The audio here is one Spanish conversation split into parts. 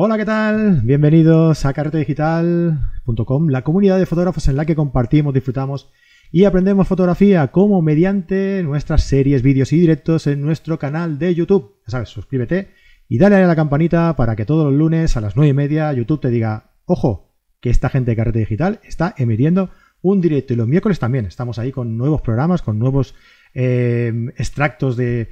Hola, ¿qué tal? Bienvenidos a carretedigital.com, la comunidad de fotógrafos en la que compartimos, disfrutamos y aprendemos fotografía como mediante nuestras series, vídeos y directos en nuestro canal de YouTube. Ya sabes, suscríbete y dale a la campanita para que todos los lunes a las 9 y media YouTube te diga, ojo, que esta gente de Carrete Digital está emitiendo un directo y los miércoles también estamos ahí con nuevos programas, con nuevos eh, extractos de,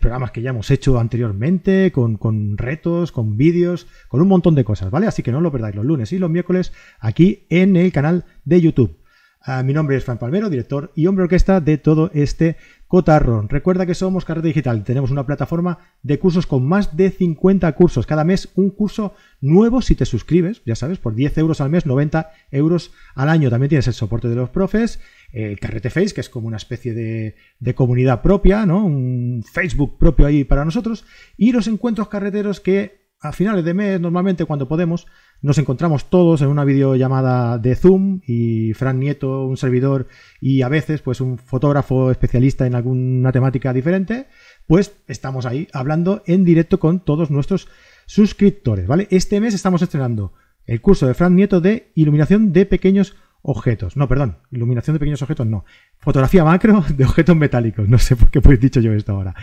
programas que ya hemos hecho anteriormente, con, con retos, con vídeos, con un montón de cosas, ¿vale? Así que no lo perdáis los lunes y los miércoles aquí en el canal de YouTube. Ah, mi nombre es Fran Palmero, director y hombre orquesta de todo este cotarrón. Recuerda que somos Carrete Digital, tenemos una plataforma de cursos con más de 50 cursos. Cada mes un curso nuevo si te suscribes, ya sabes, por 10 euros al mes, 90 euros al año. También tienes el soporte de los profes, el Carrete Face, que es como una especie de, de, comunidad propia, ¿no? Un Facebook propio ahí para nosotros. Y los encuentros carreteros que a finales de mes, normalmente cuando podemos, nos encontramos todos en una videollamada de Zoom y Fran Nieto, un servidor y a veces pues un fotógrafo especialista en alguna temática diferente, pues estamos ahí hablando en directo con todos nuestros suscriptores, ¿vale? Este mes estamos estrenando el curso de Fran Nieto de iluminación de pequeños objetos. No, perdón, iluminación de pequeños objetos no. Fotografía macro de objetos metálicos. No sé por qué he dicho yo esto ahora.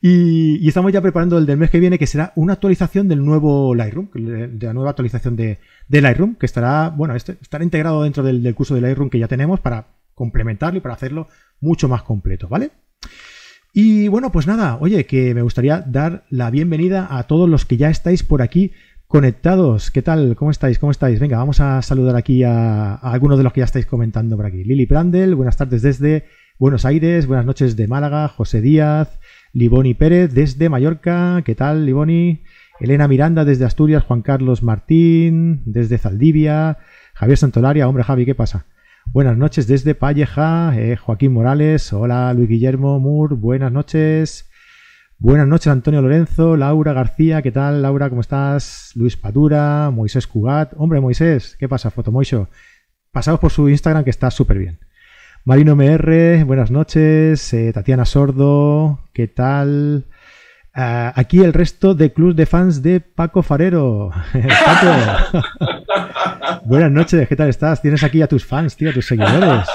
Y, estamos ya preparando el del mes que viene, que será una actualización del nuevo Lightroom, de la nueva actualización de, Lightroom, que estará, bueno, este, estará integrado dentro del, curso de Lightroom que ya tenemos para complementarlo y para hacerlo mucho más completo, ¿vale? Y bueno, pues nada, oye, que me gustaría dar la bienvenida a todos los que ya estáis por aquí conectados. ¿Qué tal? ¿Cómo estáis? ¿Cómo estáis? Venga, vamos a saludar aquí a, algunos de los que ya estáis comentando por aquí. Lili Prandel, buenas tardes desde Buenos Aires, buenas noches de Málaga, José Díaz, Liboni Pérez desde Mallorca, ¿qué tal, Liboni? Elena Miranda desde Asturias, Juan Carlos Martín desde Zaldivia, Javier Santolaria, hombre Javi, ¿qué pasa? Buenas noches desde Palleja, eh, Joaquín Morales, hola Luis Guillermo Mur, buenas noches. Buenas noches, Antonio Lorenzo, Laura García, ¿qué tal, Laura? ¿Cómo estás? Luis Padura, Moisés Cugat. Hombre, Moisés, ¿qué pasa, Fotomoisho? Pasaos por su Instagram que está súper bien. Marino MR, buenas noches. Eh, Tatiana Sordo, ¿qué tal? Ah, aquí el resto de club de fans de Paco Farero. Paco. buenas noches, ¿qué tal estás? Tienes aquí a tus fans, tío, a tus seguidores.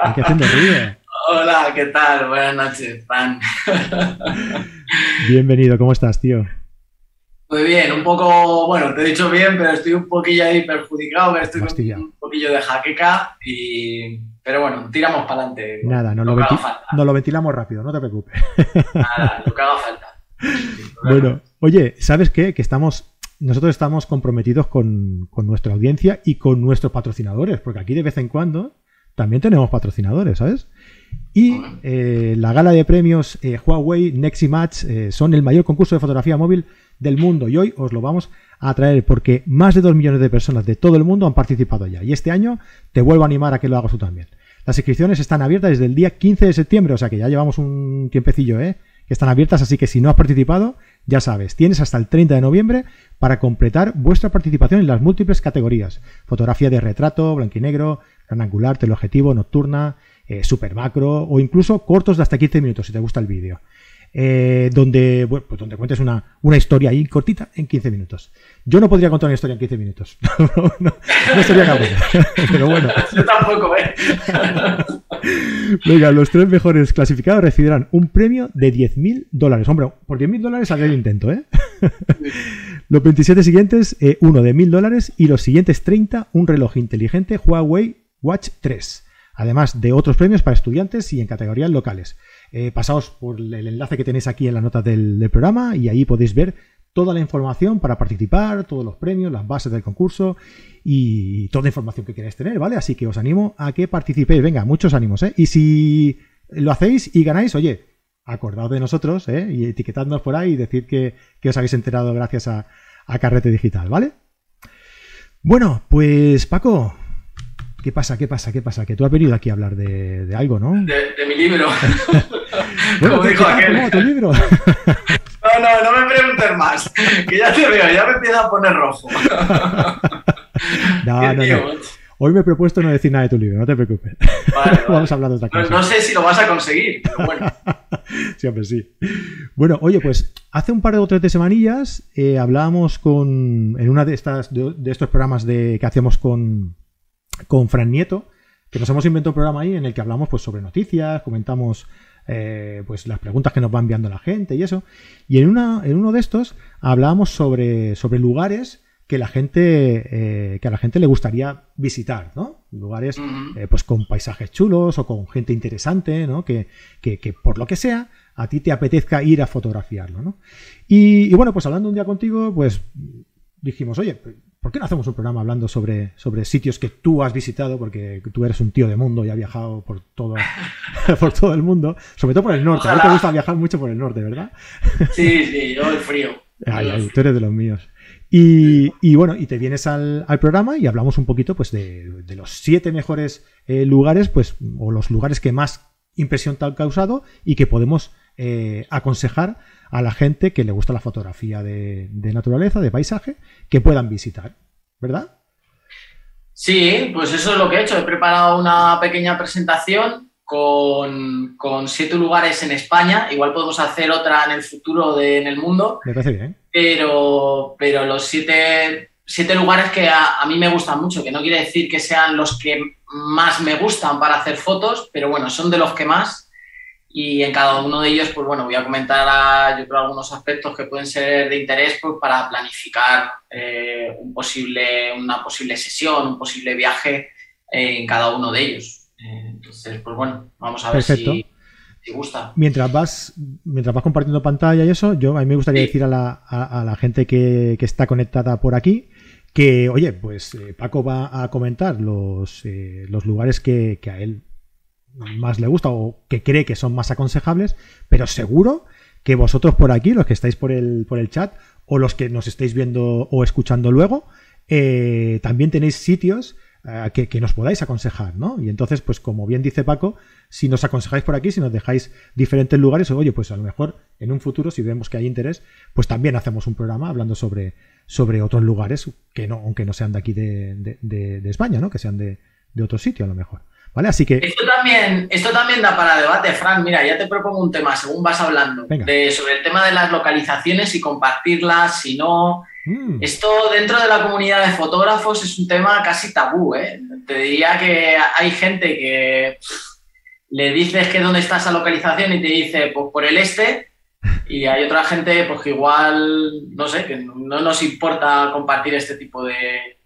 Aquí haciendo ruido. Hola, ¿qué tal? Buenas noches, Fran. Bienvenido, ¿cómo estás, tío? Muy bien, un poco, bueno, te he dicho bien, pero estoy un poquillo ahí perjudicado, estoy con un poquillo de jaqueca y... Pero bueno, tiramos para adelante. Nada, no lo, lo, ventilamos rápido, no te preocupes. Nada, lo que haga falta. Bueno, oye, ¿sabes qué? Que estamos, nosotros estamos comprometidos con, con nuestra audiencia y con nuestros patrocinadores, porque aquí de vez en cuando también tenemos patrocinadores, ¿sabes? Y eh, la gala de premios eh, Huawei Nexi Match eh, son el mayor concurso de fotografía móvil del mundo y hoy os lo vamos a traer porque más de 2 millones de personas de todo el mundo han participado ya y este año te vuelvo a animar a que lo hagas tú también. Las inscripciones están abiertas desde el día 15 de septiembre, o sea que ya llevamos un tiempecillo, ¿eh? Que están abiertas, así que si no has participado, ya sabes, tienes hasta el 30 de noviembre para completar vuestra participación en las múltiples categorías. Fotografía de retrato, blanco y negro, gran angular, teleobjetivo, nocturna, eh, super macro o incluso cortos de hasta 15 minutos si te gusta el vídeo. Eh, donde, bueno, pues donde cuentes una, una, historia ahí cortita en 15 minutos. Yo no podría contar una historia en 15 minutos. no, no, sería capaz. Pero bueno. Yo tampoco, ¿eh? Venga, los tres mejores clasificados recibirán un premio de 10.000 dólares. Hombre, por 10.000 dólares haré el intento, ¿eh? los 27 siguientes, eh, uno de 1.000 dólares y los siguientes 30, un reloj inteligente Huawei Watch 3 además de otros premios para estudiantes y en categorías locales. Eh, pasaos por el enlace que tenéis aquí en la nota del, programa y ahí podéis ver toda la información para participar, todos los premios, las bases del concurso y toda la información que queráis tener, ¿vale? Así que os animo a que participéis. Venga, muchos ánimos, ¿eh? Y si lo hacéis y ganáis, oye, acordaos de nosotros, ¿eh? Y etiquetadnos por ahí y decir que, os habéis enterado gracias a, a Carrete Digital, ¿vale? Bueno, pues Paco, ¿Qué pasa? ¿Qué pasa? ¿Qué pasa? Que tú has venido aquí a hablar de, algo, ¿no? De, mi libro. bueno, Como dijo aquel. tu libro? no, no, no me preguntes más. Que ya te veo, ya me empieza a poner rojo. no, no, no. Hoy me he propuesto no decir nada de tu libro, no te preocupes. Vamos a hablar de otra cosa. No, sé si lo vas a conseguir, pero bueno. Siempre sí. Bueno, oye, pues hace un par de o tres de semanillas eh, hablábamos con, en una de estas de, estos programas de, que hacíamos con, con Fran Nieto, que nos hemos inventado un programa ahí en el que hablamos pues, sobre noticias, comentamos eh, pues las preguntas que nos va enviando la gente y eso. Y en, una, en uno de estos hablábamos sobre, sobre lugares que la gente eh, que a la gente le gustaría visitar, ¿no? Lugares eh, pues con paisajes chulos o con gente interesante, ¿no? Que, que, que, por lo que sea a ti te apetezca ir a fotografiarlo, ¿no? Y, y, bueno, pues hablando un día contigo, pues dijimos, oye, ¿por qué no hacemos un programa hablando sobre, sobre sitios que tú has visitado? Porque tú eres un tío de mundo y has viajado por todo, por todo el mundo, sobre todo por el norte. A ti te gusta viajar mucho por el norte, ¿verdad? Sí, sí, yo el frío. Ay, tú eres de los míos. Y, bueno, y te vienes al, programa y hablamos un poquito pues de, los siete mejores eh, lugares, pues, o los lugares que más impresión te han causado y que podemos eh, aconsejar a la gente que le gusta la fotografía de, naturaleza, de paisaje, que puedan visitar, ¿verdad? Sí, pues eso es lo que he hecho. He preparado una pequeña presentación con, siete lugares en España. Igual podemos hacer otra en el futuro de, en el mundo. Me parece bien. Pero, pero los siete, siete lugares que a, a, mí me gustan mucho, que no quiere decir que sean los que más me gustan para hacer fotos, pero bueno, son de los que más y en cada uno de ellos, pues bueno, voy a comentar yo creo algunos aspectos que pueden ser de interés pues, para planificar eh, un posible, una posible sesión, un posible viaje eh, en cada uno de ellos. Eh, entonces, pues bueno, vamos a ver si, si, gusta. Mientras vas, mientras vas compartiendo pantalla y eso, yo a mí me gustaría decir a la, a, la gente que, que, está conectada por aquí que, oye, pues Paco va a comentar los, los lugares que, que a él más le gusta o que cree que son más aconsejables, pero seguro que vosotros por aquí, los que estáis por el, por el chat o los que nos estáis viendo o escuchando luego, eh, también tenéis sitios eh, que, nos podáis aconsejar, ¿no? Y entonces, pues como bien dice Paco, si nos aconsejáis por aquí, si nos dejáis diferentes lugares, oye, pues a lo mejor en un futuro, si vemos que hay interés, pues también hacemos un programa hablando sobre, sobre otros lugares que no, aunque no sean de aquí de, de España, ¿no? Que sean de, otro sitio a lo mejor. Así que... Esto también, esto también da para debate, Fran. Mira, ya te propongo un tema, según vas hablando, de, sobre el tema de las localizaciones y compartirlas, si no... Mm. Esto dentro de la comunidad de fotógrafos es un tema casi tabú, ¿eh? Te diría que hay gente que le dices que dónde está esa localización y te dice, pues por el este, y hay otra gente pues que igual, no sé, que no nos importa compartir este tipo de,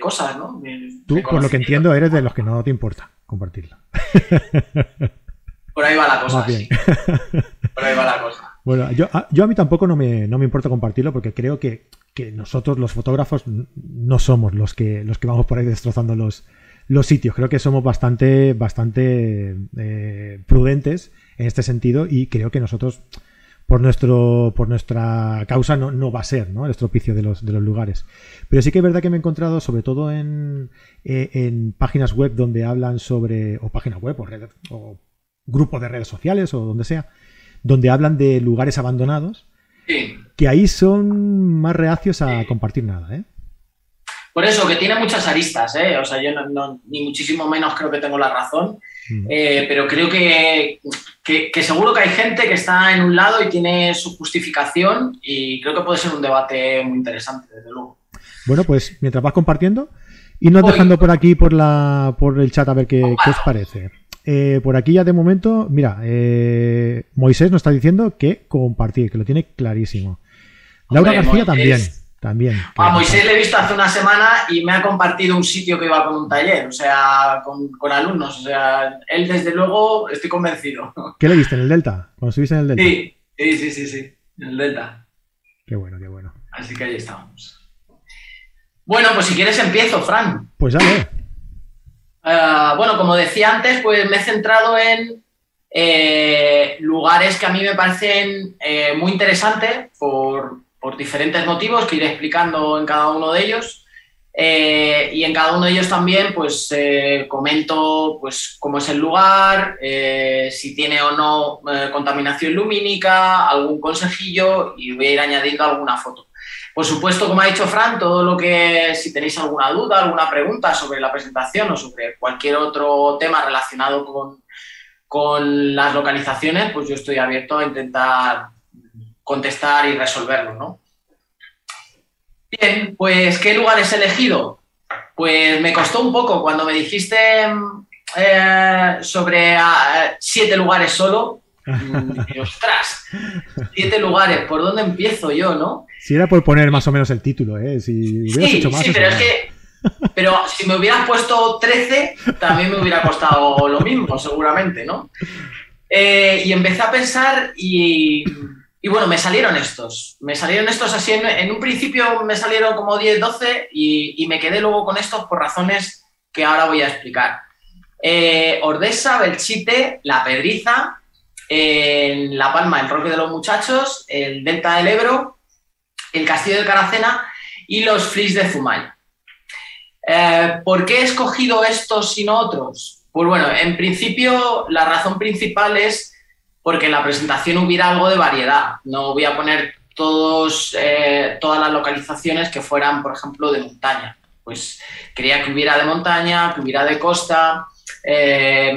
cosas, ¿no? Tú, por lo que entiendo, eres de los que no te importa compartirla. Por ahí va la cosa. Por ahí va la cosa. Bueno, yo a, yo a mí tampoco no me, no me, importa compartirlo porque creo que, que, nosotros los fotógrafos no somos los que, los que vamos por ahí destrozando los, los sitios. Creo que somos bastante, bastante eh, prudentes en este sentido y creo que nosotros por, nuestro, por nuestra causa no, no va a ser ¿no? el estropicio de los, de los lugares. Pero sí que es verdad que me he encontrado, sobre todo en, eh, en páginas web donde hablan sobre, o páginas web, o, o grupos de redes sociales, o donde sea, donde hablan de lugares abandonados, que ahí son más reacios a compartir nada. ¿eh? Por eso, que tiene muchas aristas, ¿eh? O sea, yo no, ni muchísimo menos creo que tengo la razón, mm. eh, pero creo que, que, seguro que hay gente que está en un lado y tiene su justificación y creo que puede ser un debate muy interesante, desde luego. Bueno, pues mientras vas compartiendo, y nos dejando por aquí, por, la, por el chat, a ver qué, os parece. Eh, por aquí ya de momento, mira, eh, Moisés nos está diciendo que compartir, que lo tiene clarísimo. Laura García también. También. A Moisés le he visto hace una semana y me ha compartido un sitio que iba con un taller, o sea, con, alumnos. O sea, él desde luego estoy convencido. ¿Qué le viste en el Delta? Cuando estuviste en el Delta. Sí, sí, sí, sí, sí, en el Delta. Qué bueno, qué bueno. Así que ahí estamos. Bueno, pues si quieres empiezo, Fran. Pues dale. Uh, bueno, como decía antes, pues me he centrado en eh, lugares que a mí me parecen eh, muy interesantes por, por diferentes motivos que iré explicando en cada uno de ellos. Eh, y en cada uno de ellos también pues eh, comento pues cómo es el lugar, eh, si tiene o no contaminación lumínica, algún consejillo y voy a ir añadiendo alguna foto. Por supuesto, como ha dicho Fran, todo lo que si tenéis alguna duda, alguna pregunta sobre la presentación o sobre cualquier otro tema relacionado con, con las localizaciones, pues yo estoy abierto a intentar contestar y resolverlo, ¿no? Bien, pues ¿qué lugares he elegido? Pues me costó un poco cuando me dijiste eh, sobre ah, siete lugares solo. Mm, ostras, siete lugares, ¿por dónde empiezo yo, no? Si era por poner más o menos el título, ¿eh? Si sí, hecho más, sí, pero es que pero si me hubieras puesto 13, también me hubiera costado lo mismo, seguramente, ¿no? Eh, y empecé a pensar y, bueno, me salieron estos. Me salieron estos así, en, un principio me salieron como 10, 12 y, me quedé luego con estos por razones que ahora voy a explicar. Eh, Ordesa, Belchite, La Pedriza, La Palma, el Roque de los Muchachos, el Delta del Ebro, el Castillo de Caracena y los Flis de Zumay. Eh, ¿Por qué he escogido estos y no otros? Pues bueno, en principio la razón principal es porque en la presentación hubiera algo de variedad. No voy a poner todos, eh, todas las localizaciones que fueran, por ejemplo, de montaña. Pues quería que hubiera de montaña, que hubiera de costa, eh,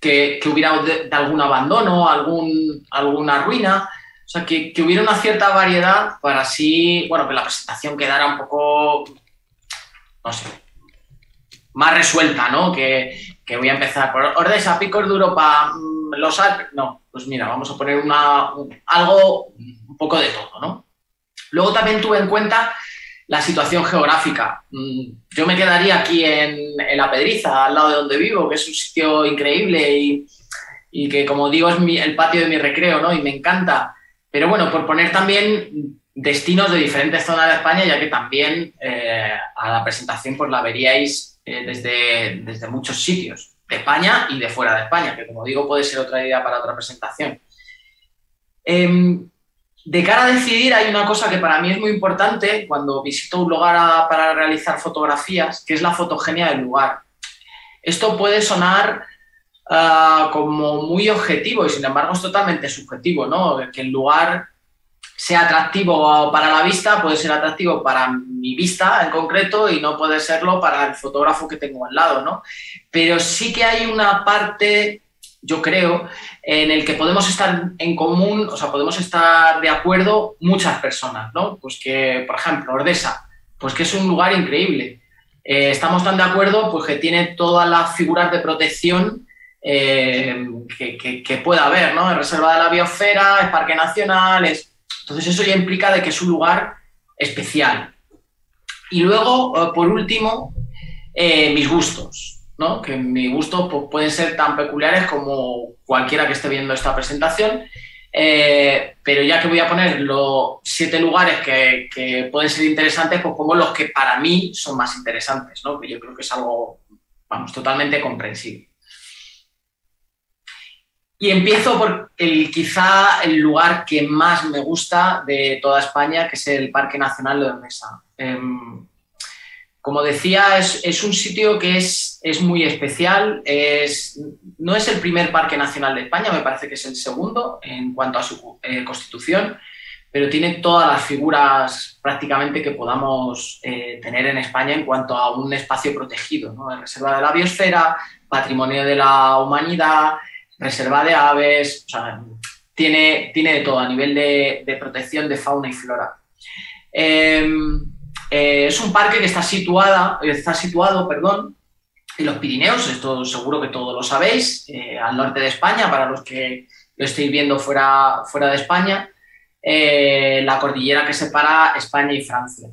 que, hubiera de, algún abandono, algún, alguna ruina. O sea, que, que, hubiera una cierta variedad para así, bueno, que la presentación quedara un poco no sé, más resuelta, ¿no? Que, voy a empezar por Ordesa, Picos de Europa, mm, los Alpes. No, pues mira, vamos a poner una, algo, un poco de todo, ¿no? Luego también tuve en cuenta la situación geográfica. Mm, yo me quedaría aquí en, La Pedriza, al lado de donde vivo, que es un sitio increíble y, que, como digo, es el patio de mi recreo, ¿no? Y me encanta. Pero bueno, por poner también destinos de diferentes zonas de España, ya que también eh, a la presentación pues la veríais eh, desde, desde muchos sitios, de España y de fuera de España, que como digo puede ser otra idea para otra presentación. Em, de cara a decidir, hay una cosa que para mí es muy importante cuando visito un lugar para realizar fotografías, que es la fotogenia del lugar. Esto puede sonar ah, como muy objetivo y sin embargo es totalmente subjetivo, ¿no? Que el lugar sea atractivo para la vista, puede ser atractivo para mi vista en concreto y no puede serlo para el fotógrafo que tengo al lado, ¿no? Pero sí que hay una parte, yo creo, en el que podemos estar en común, o sea, podemos estar de acuerdo muchas personas, ¿no? Pues que, por ejemplo, Ordesa, pues que es un lugar increíble. Eh, estamos tan de acuerdo, pues que tiene todas las figuras de protección eh, que, que, pueda haber, ¿no? Es reserva de la biosfera, es parque nacional, es entonces eso ya implica de que es un lugar especial. Y luego, eh, por último, eh, mis gustos, ¿no? que mis gustos pues, pueden ser tan peculiares como cualquiera que esté viendo esta presentación, eh, pero ya que voy a poner los siete lugares que, pueden ser interesantes, pues pongo los que para mí son más interesantes, ¿no? que yo creo que es algo, vamos, totalmente comprensible. Y empiezo por el, quizá el lugar que más me gusta de toda España, que es el Parque Nacional de Ormesa. Em, como decía, es, un sitio que es, muy especial. Es, no es el primer parque nacional de España, me parece que es el segundo en cuanto a su eh, constitución, pero tiene todas las figuras prácticamente que podamos eh, tener en España en cuanto a un espacio protegido, ¿no? reserva de la biosfera, patrimonio de la humanidad, reserva de aves, o sea, tiene, tiene de todo a nivel de, protección de fauna y flora. Em, eh, es un parque que está, situada, está situado perdón, en los Pirineos, esto seguro que todos lo sabéis, eh, al norte de España, para los que lo estéis viendo fuera, fuera de España, eh, la cordillera que separa España y Francia.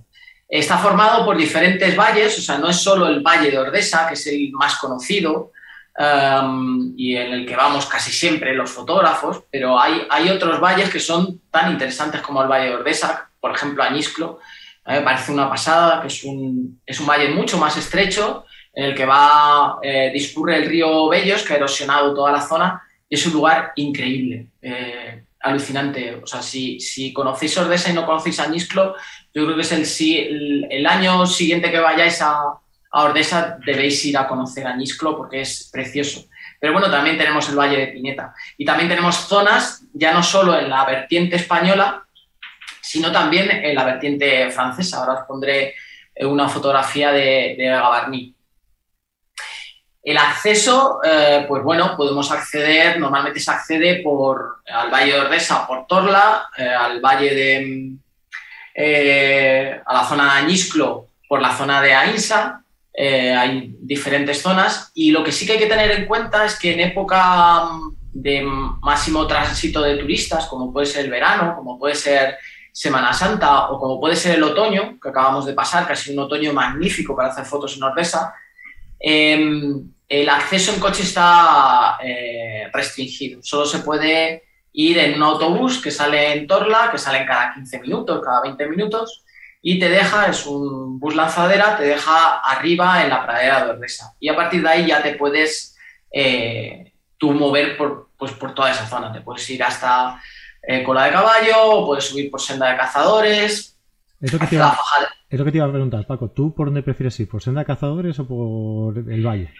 Está formado por diferentes valles, o sea, no es solo el Valle de Ordesa, que es el más conocido, y en el que vamos casi siempre los fotógrafos, pero hay, hay otros valles que son tan interesantes como el Valle de Ordesa, por ejemplo Añisclo, me parece una pasada, que es un, es un valle mucho más estrecho, en el que va, eh, discurre el río Bellos, que ha erosionado toda la zona, y es un lugar increíble, eh, alucinante. O sea, si, si conocéis Ordesa y no conocéis Añisclo, yo creo que es el, el año siguiente que vayáis a, a Ordesa debéis ir a conocer a porque es precioso. Pero bueno, también tenemos el Valle de Pineta. Y también tenemos zonas, ya no solo en la vertiente española, sino también en la vertiente francesa. Ahora os pondré una fotografía de, de. El acceso, eh, pues bueno, podemos acceder, normalmente se accede por, al Valle de Ordesa por Torla, eh, al Valle de, eh, a la zona de Añisclo por la zona de Ainsa, hay diferentes zonas y lo que sí que hay que tener en cuenta es que en época de máximo tránsito de turistas, como puede ser el verano, como puede ser Semana Santa o como puede ser el otoño, que acabamos de pasar, casi un otoño magnífico para hacer fotos en Ordesa, em, el acceso en coche está eh, restringido. Solo se puede ir en un autobús que sale en Torla, que sale cada 15 minutos, cada 20 minutos, y te deja, es un bus lanzadera, te deja arriba en la pradera de Ordesa. Y a partir de ahí ya te puedes eh, tú mover por, pues, por toda esa zona. Te puedes ir hasta eh, Cola de Caballo, o puedes subir por Senda de Cazadores. Es lo, que te iba, es lo que te iba a preguntar, Paco. ¿Tú por dónde prefieres ir? ¿Por Senda de Cazadores o por el Valle?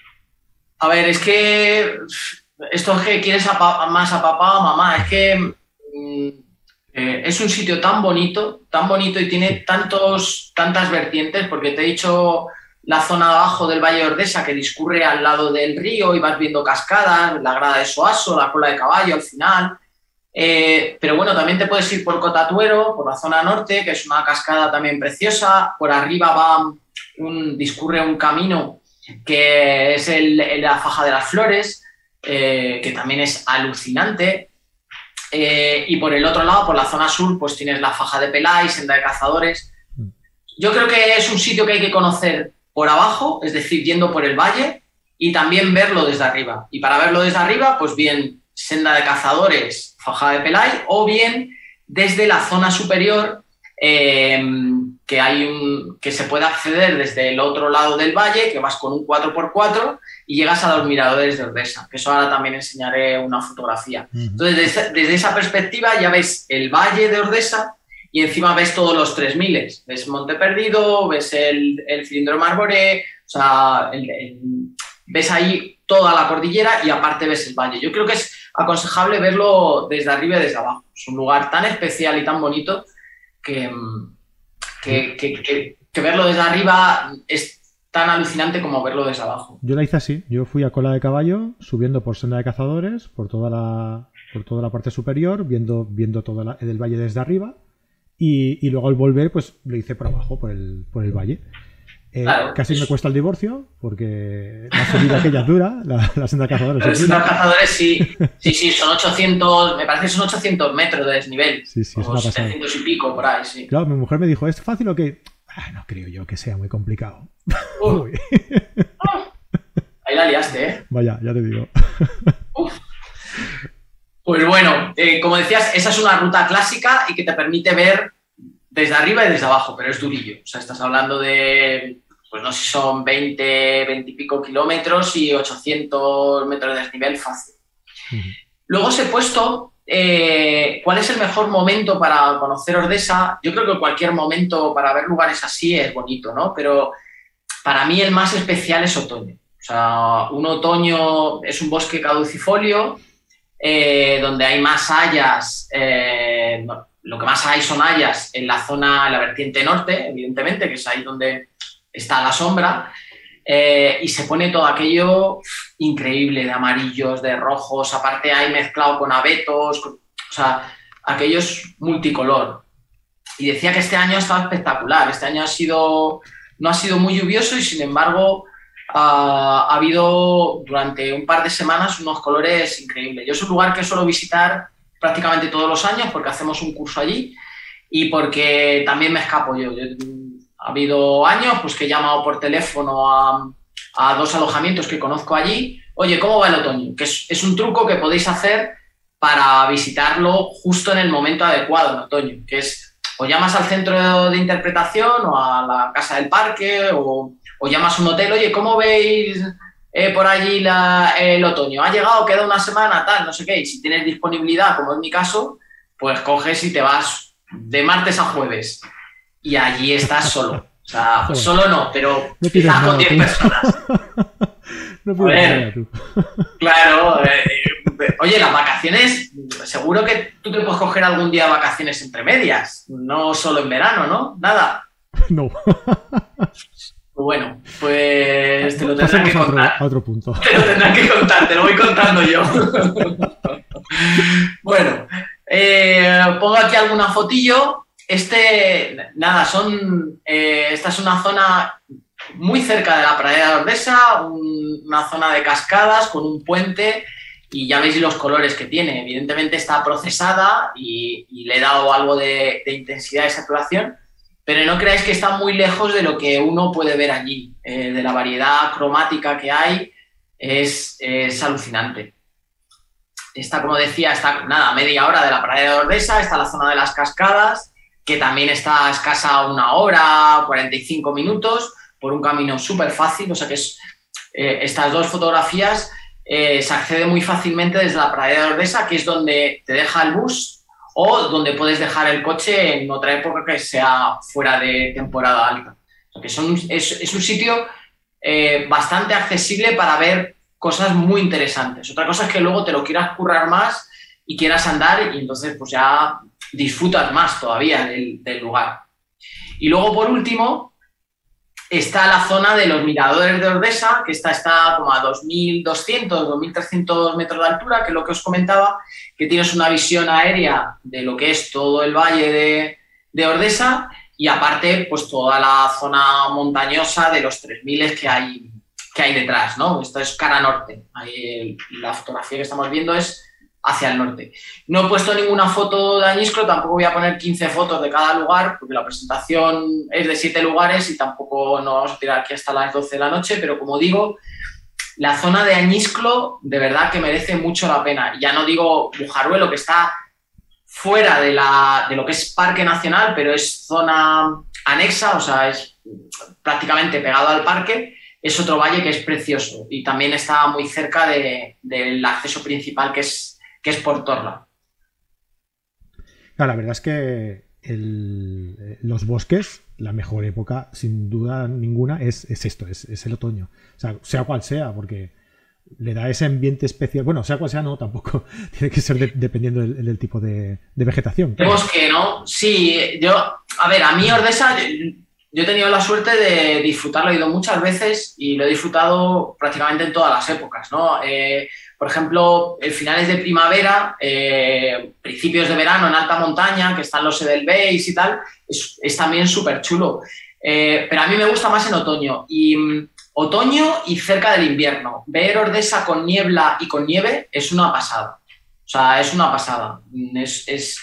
A ver, es que esto es que quieres más a papá o mamá, es que mm, eh, es un sitio tan bonito, tan bonito y tiene tantos, tantas vertientes, porque te he dicho la zona abajo del Valle de Ordesa que discurre al lado del río y vas viendo cascadas, la grada de Soaso, la cola de caballo al final. Eh, pero bueno, también te puedes ir por Cotatuero, por la zona norte, que es una cascada también preciosa. Por arriba va un, discurre un camino que es el, la faja de las flores, eh, que también es alucinante. Eh, y por el otro lado, por la zona sur, pues tienes la faja de Pelay, senda de cazadores. Yo creo que es un sitio que hay que conocer por abajo, es decir, yendo por el valle, y también verlo desde arriba. Y para verlo desde arriba, pues bien senda de cazadores, faja de Pelay, o bien desde la zona superior, eh, que, hay un, que se puede acceder desde el otro lado del valle, que vas con un 4x4 y llegas a los miradores de Ordesa, que eso ahora también enseñaré una fotografía. Entonces, desde, esa perspectiva ya ves el valle de Ordesa y encima ves todos los 3000, ves Monte Perdido, ves el, el cilindro Marboré, o sea, ves ahí toda la cordillera y aparte ves el valle. Yo creo que es aconsejable verlo desde arriba y desde abajo. Es un lugar tan especial y tan bonito que, que, verlo desde arriba es tan alucinante como verlo desde abajo. Yo la hice así, yo fui a cola de caballo, subiendo por senda de cazadores, por toda la, por toda la parte superior, viendo, viendo todo el valle desde arriba, y, luego al volver, pues lo hice por abajo, por el, por el valle. Eh, casi me cuesta el divorcio, porque la subida aquella es dura, la, senda de cazadores. La senda cazadores sí, sí, sí, son 800, me parece que son 800 metros de desnivel. Sí, sí, o 700 y pico por ahí, sí. Claro, mi mujer me dijo, ¿es fácil o qué? Ah, no creo yo que sea muy complicado. ahí la liaste, ¿eh? Vaya, ya te digo. Pues bueno, eh, como decías, esa es una ruta clásica y que te permite ver desde arriba y desde abajo, pero es durillo. O sea, estás hablando de pues no sé si son 20, 20 y pico kilómetros y 800 metros de desnivel fácil. Luego os he puesto eh, cuál es el mejor momento para conocer Ordesa. Yo creo que cualquier momento para ver lugares así es bonito, ¿no? Pero para mí el más especial es otoño. O sea, un otoño es un bosque caducifolio eh, donde hay más hayas, eh, lo que más hay son hayas en la zona, en la vertiente norte, evidentemente, que es ahí donde está la sombra, eh, y se pone todo aquello increíble de amarillos, de rojos, aparte hay mezclado con abetos, o sea, aquello es multicolor. Y decía que este año estaba espectacular, este año ha sido, no ha sido muy lluvioso y sin embargo ha habido durante un par de semanas unos colores increíbles. Yo es un lugar que suelo visitar prácticamente todos los años porque hacemos un curso allí y porque también me escapo yo ha habido años pues, que he llamado por teléfono a, dos alojamientos que conozco allí. Oye, ¿cómo va el otoño? Que es, un truco que podéis hacer para visitarlo justo en el momento adecuado en otoño, que es o llamas al centro de interpretación o a la casa del parque o, llamas a un hotel, oye, ¿cómo veis eh, por allí el otoño? ¿Ha llegado? ¿Queda una semana? Tal, no sé qué. Y si tienes disponibilidad, como en mi caso, pues coges y te vas de martes a jueves y allí estás solo. O sea, solo no, pero estás con 10 personas. no ver, claro. Eh, oye, las vacaciones, seguro que tú te puedes coger algún día vacaciones entre medias, no solo en verano, ¿no? Nada. No. Bueno, pues te lo tendré que Pasemos a otro, contar. a otro punto. Te lo tendrán que contar, te lo voy contando yo. bueno, eh, pongo aquí alguna fotillo. Este, nada, son. eh, esta es una zona muy cerca de la pradera de Ordesa, un- una zona de cascadas con un puente. Y ya veis los colores que tiene. Evidentemente está procesada y, le he dado algo de, de intensidad esa saturación, pero no creáis que está muy lejos de lo que uno puede ver allí, eh, de la variedad cromática que hay es, es alucinante. Está, como decía, está nada, media hora de la pradera de Ordesa, está la zona de las cascadas, que también está escasa una hora, 45 minutos, por un camino súper fácil, o sea que es, eh, estas dos fotografías eh, se accede muy fácilmente desde la pradera de Ordesa, que es donde te deja el bus o donde puedes dejar el coche en otra época que sea fuera de temporada alta. O que son, es, es un sitio eh, bastante accesible para ver cosas muy interesantes. Otra cosa es que luego te lo quieras currar más y quieras andar y entonces pues ya disfrutas más todavía del, lugar. Y luego por último está la zona de los miradores de Ordesa, que está como a 2.200, 2.300 metros de altura, que es lo que os comentaba, que tienes una visión aérea de lo que es todo el valle de, de Ordesa y aparte pues toda la zona montañosa de los 3.000 que hay, que hay detrás, ¿no? Esto es cara norte. La fotografía que estamos viendo es hacia el norte. No he puesto ninguna foto de Añisclo, tampoco voy a poner 15 fotos de cada lugar, porque la presentación es de 7 lugares y tampoco nos vamos a tirar aquí hasta las 12 de la noche, pero como digo, la zona de Añisclo de verdad que merece mucho la pena. Ya no digo Bujaruelo, que está fuera de, la, de lo que es Parque Nacional, pero es zona anexa, o sea, es prácticamente pegado al parque. Es otro valle que es precioso y también está muy cerca de- del acceso principal que es, que es por Torla. La verdad es que el- los bosques, la mejor época, sin duda ninguna, es, es esto, es, es el otoño. O sea, sea cual sea, porque le da ese ambiente especial. Bueno, sea cual sea, no, tampoco. Tiene que ser de- dependiendo del, del tipo de, de vegetación. claro. Vemos que no. Sí, yo, a ver, a mí Ordesa, yo, yo he tenido la suerte de disfrutarlo, he ido muchas veces y lo he disfrutado prácticamente en todas las épocas, ¿no? Eh, por ejemplo, finales de primavera, eh, principios de verano en alta montaña, que están los Edelweiss y tal, es, es también súper chulo. Eh, pero a mí me gusta más en otoño. Y mm, otoño y cerca del invierno. Ver Ordesa con niebla y con nieve es una pasada. O sea, es una pasada. Mm, Es, es,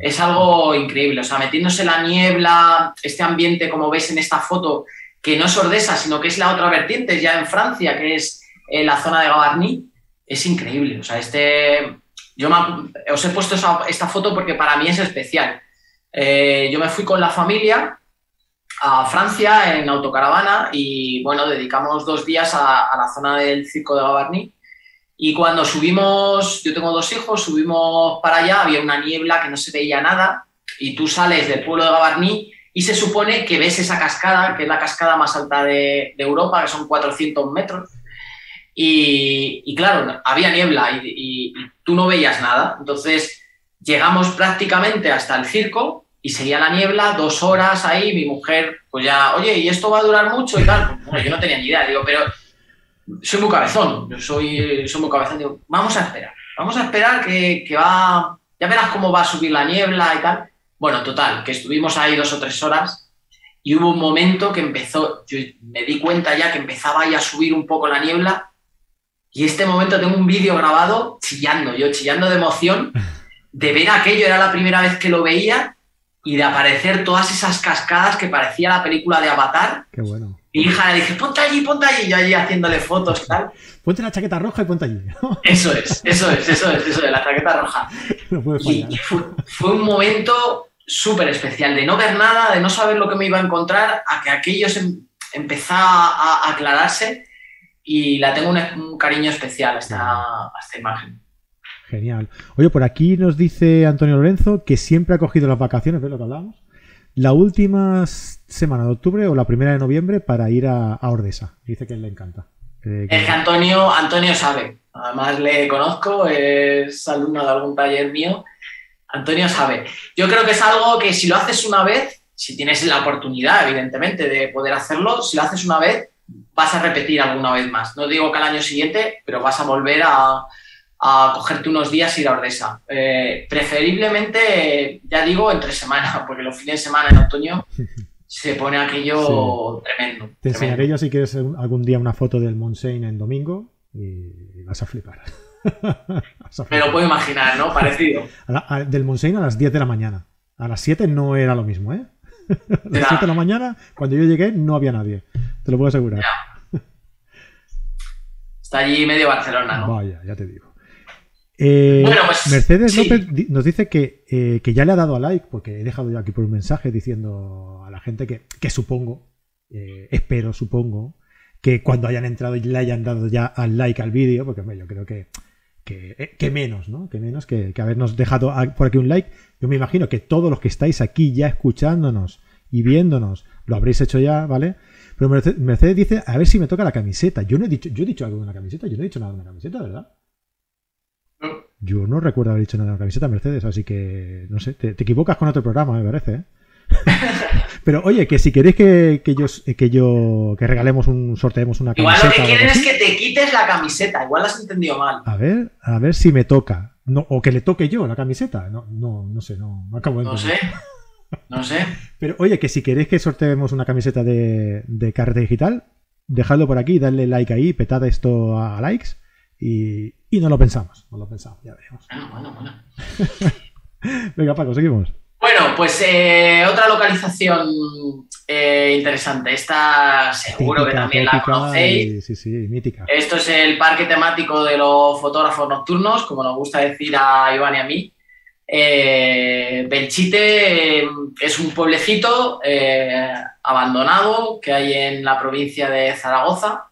es algo increíble. O sea, metiéndose la niebla, este ambiente, como veis en esta foto, que no es Ordesa, sino que es la otra vertiente, ya en Francia, que es eh, la zona de Gavarnie, es increíble. O sea, este. Yo os he puesto esta foto porque para mí es especial. Eh, yo me fui con la familia a Francia en autocaravana y bueno, dedicamos dos días a, la zona del circo de Gavarnie. Y cuando subimos, yo tengo dos hijos, subimos para allá, había una niebla que no se veía nada y tú sales del pueblo de Gavarnie y se supone que ves esa cascada, que es la cascada más alta de, de Europa, que son 400 metros. Y, claro, había niebla y, tú no veías nada. Entonces llegamos prácticamente hasta el circo y seguía la niebla, dos horas ahí, mi mujer, pues ya, oye, ¿y esto va a durar mucho y tal? Pues, bueno, yo no tenía ni idea, digo, pero soy muy cabezón, yo soy, soy muy cabezón, digo, vamos a esperar, vamos a esperar que, que va, ya verás cómo va a subir la niebla y tal. Bueno, total, que estuvimos ahí dos o tres horas y hubo un momento que empezó, yo me di cuenta ya que empezaba ya a subir un poco la niebla y este momento tengo un vídeo grabado chillando, yo chillando de emoción, de ver aquello, era la primera vez que lo veía y de aparecer todas esas cascadas que parecía la película de Avatar. Qué bueno. Mi hija le dije, ponte allí, ponte allí, y yo allí haciéndole fotos y tal. Ponte la chaqueta roja y ponte allí. Eso es, eso es, eso es, eso es, la chaqueta roja. no puede Y, fallar. y fue, fue un momento súper especial, de no ver nada, de no saber lo que me iba a encontrar, a que aquello se em- empezaba a aclararse y la tengo un, un cariño especial a esta, a esta imagen. Genial. Oye, por aquí nos dice Antonio Lorenzo que siempre ha cogido las vacaciones, ¿ves lo que hablábamos? La última semana de octubre o la primera de noviembre para ir a, a Ordesa. Dice que le encanta. Eh, que- Es que Antonio, Antonio sabe, además le conozco, es alumno de algún taller mío. Antonio sabe. Yo creo que es algo que si lo haces una vez, si tienes la oportunidad, evidentemente, de poder hacerlo, si lo haces una vez, vas a repetir alguna vez más. No digo que al año siguiente, pero vas a volver a, cogerte unos días y ir a Ordesa. Eh, preferiblemente, ya digo, entre semana, porque los fines de semana en otoño se pone aquello tremendo. Te enseñaré yo si quieres algún día una foto del Montseny en domingo y vas a flipar. Me lo puedo imaginar, ¿no? Parecido. del Montseny a las 10 de la mañana. A las 7 no era lo mismo, ¿eh? A las 7 de la mañana, cuando yo llegué, no había nadie. Te lo puedo asegurar. Está allí medio Barcelona, ¿no? Vaya, ya te digo. Eh, pues, Mercedes López nos dice eh, que, ya le ha dado a like, porque he dejado yo aquí por un mensaje diciendo a la gente que, supongo, eh, espero, supongo, que cuando hayan entrado y le hayan dado ya al like al vídeo, porque yo creo que, que, menos, ¿no? Que menos que, habernos dejado por aquí un like. Yo me imagino que todos los que estáis aquí ya escuchándonos y viéndonos, lo habréis hecho ya, ¿vale? Pero Mercedes dice, a ver si me toca la camiseta. Yo no he dicho, yo he dicho algo de una camiseta, yo no he dicho nada de una camiseta, ¿verdad? Yo no recuerdo haber dicho nada de la camiseta Mercedes, así que no sé, te, equivocas con otro programa, me parece. ¿eh? Pero oye, que si queréis que, yo que yo que regalemos un sorteemos una camiseta. Igual lo que quieren es que te quites la camiseta, igual la has entendido mal. A ver, a ver si me toca. No, o que le toque yo la camiseta. No, no, no sé, no, no acabo de No sé. No sé. Pero oye, que si queréis que sorteemos una camiseta de, de carrete digital, dejadlo por aquí, dadle like ahí, petad esto a likes y, y no lo pensamos, no lo pensamos, ya veremos. Bueno, bueno, bueno. Venga, Paco, seguimos. Bueno, pues eh, otra localización eh, interesante. Esta seguro que también la conocéis. sí, sí, mítica. Esto es el parque temático de los fotógrafos nocturnos, como nos gusta decir a Iván y a mí. Eh, Belchite es un pueblecito abandonado que hay en la provincia de Zaragoza,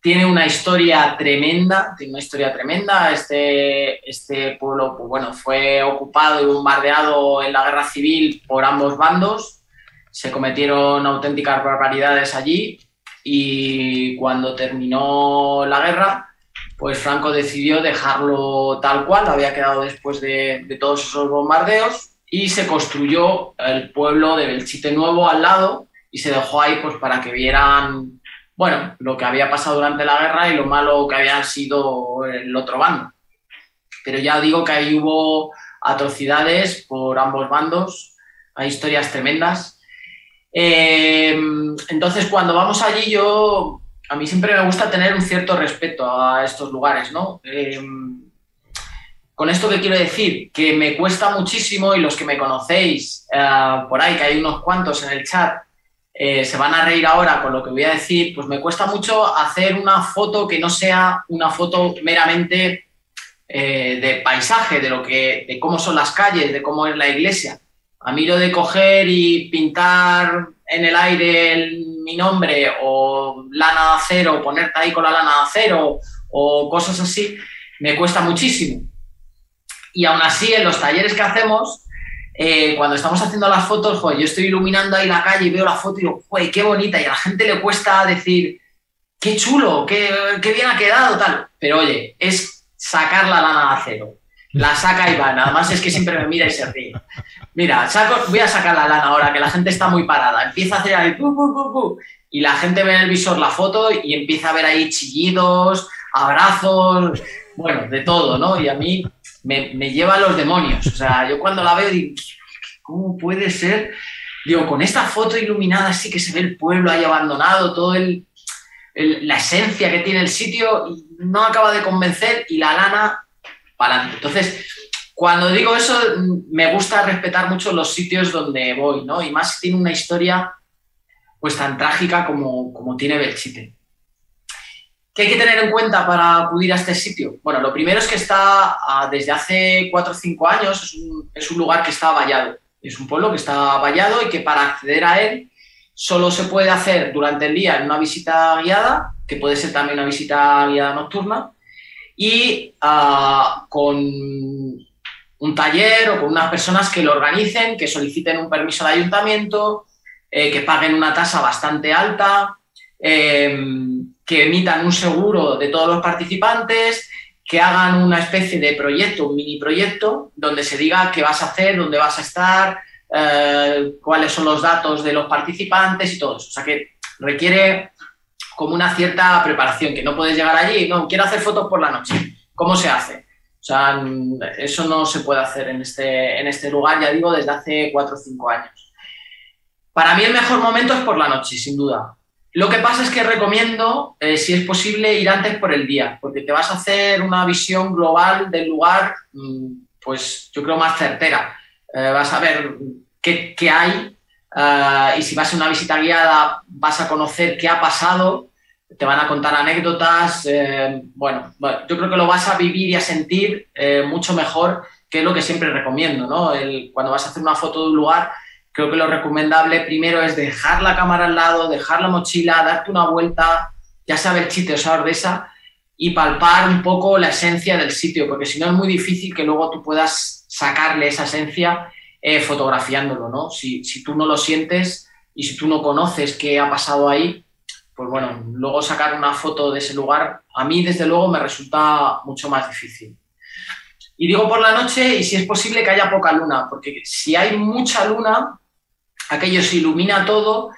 tiene una historia tremenda, tiene una historia tremenda. Este, este pueblo, pues bueno, fue ocupado y bombardeado en la guerra civil por ambos bandos. Se cometieron auténticas barbaridades allí y cuando terminó la guerra, pues Franco decidió dejarlo tal cual, había quedado después de, todos esos bombardeos y se construyó el pueblo de Belchite Nuevo al lado y se dejó ahí pues para que vieran bueno, lo que había pasado durante la guerra y lo malo que había sido el otro bando. Pero ya digo que ahí hubo atrocidades por ambos bandos, hay historias tremendas. Eh, entonces, cuando vamos allí, yo, a mí siempre me gusta tener un cierto respeto a estos lugares, ¿no? Eh, con esto que quiero decir, que me cuesta muchísimo y los que me conocéis eh, por ahí, que hay unos cuantos en el chat, eh, se van a reír ahora con lo que voy a decir, pues me cuesta mucho hacer una foto que no sea una foto meramente eh, de paisaje, de lo que, de cómo son las calles, de cómo es la iglesia. A mí lo de coger y pintar en el aire mi nombre o lana de acero, ponerte ahí con la lana de acero o cosas así, me cuesta muchísimo. Y aún así, en los talleres que hacemos, eh, cuando estamos haciendo las fotos, yo estoy iluminando ahí la calle y veo la foto y digo, joder, qué bonita. Y a la gente le cuesta decir, qué chulo, qué, bien ha quedado, tal. Pero oye, es sacar la lana de acero. La saca nada más es que siempre me mira y se ríe. Mira, voy a sacar la lana ahora, que la gente está muy parada. Empieza a hacer ahí, y la gente ve en el visor la foto y empieza a ver ahí chillidos, abrazos, bueno, de todo, ¿no? Y a mí me, lleva a los demonios. O sea, yo cuando la veo digo, ¿cómo puede ser? Digo, con esta foto iluminada así que se ve el pueblo ahí abandonado, todo el, la esencia que tiene el sitio, no acaba de convencer y la lana para adelante. Entonces, cuando digo eso, me gusta respetar mucho los sitios donde voy, ¿no? Y más si tiene una historia pues tan trágica como, como tiene Belchite. ¿Qué hay que tener en cuenta para acudir a este sitio? Bueno, lo primero es que está ah, desde hace 4 o 5 años, es un, lugar que está vallado. Es un pueblo que está vallado y que para acceder a él solo se puede hacer durante el día en una visita guiada, que puede ser también una visita guiada nocturna, y ah, con un taller o con unas personas que lo organicen, que soliciten un permiso de ayuntamiento, eh, que paguen una tasa bastante alta. Eh, que emitan un seguro de todos los participantes, que hagan una especie de proyecto, un mini proyecto, donde se diga qué vas a hacer, dónde vas a estar, eh, cuáles son los datos de los participantes y todo eso. O sea que requiere como una cierta preparación, que no puedes llegar allí, no, quiero hacer fotos por la noche. ¿Cómo se hace? Sea, eso no se puede hacer en este, en este lugar, ya digo, desde hace cuatro o cinco años. Para mí el mejor momento es por la noche, sin duda. Lo que pasa es que recomiendo, eh, si es posible, ir antes por el día, porque te vas a hacer una visión global del lugar, mm, pues yo creo más certera. Eh, vas a ver qué, qué hay eh, y si vas a una visita guiada vas a conocer qué ha pasado, te van a contar anécdotas. bueno, yo creo que lo vas a vivir y a sentir mucho mejor, que es lo que siempre recomiendo, ¿no? El, cuando vas a hacer una foto de un lugar, creo que lo recomendable primero es dejar la cámara al lado, dejar la mochila, darte una vuelta, ya el chiste o de esa, y palpar un poco la esencia del sitio, porque si no es muy difícil que luego tú puedas sacarle esa esencia eh, fotografiándolo, ¿no? Si tú no lo sientes y si tú no conoces qué ha pasado ahí, pues bueno, luego sacar una foto de ese lugar, a mí desde luego me resulta mucho más difícil. Y digo por la noche y si es posible que haya poca luna, porque si hay mucha luna, aquello se ilumina todo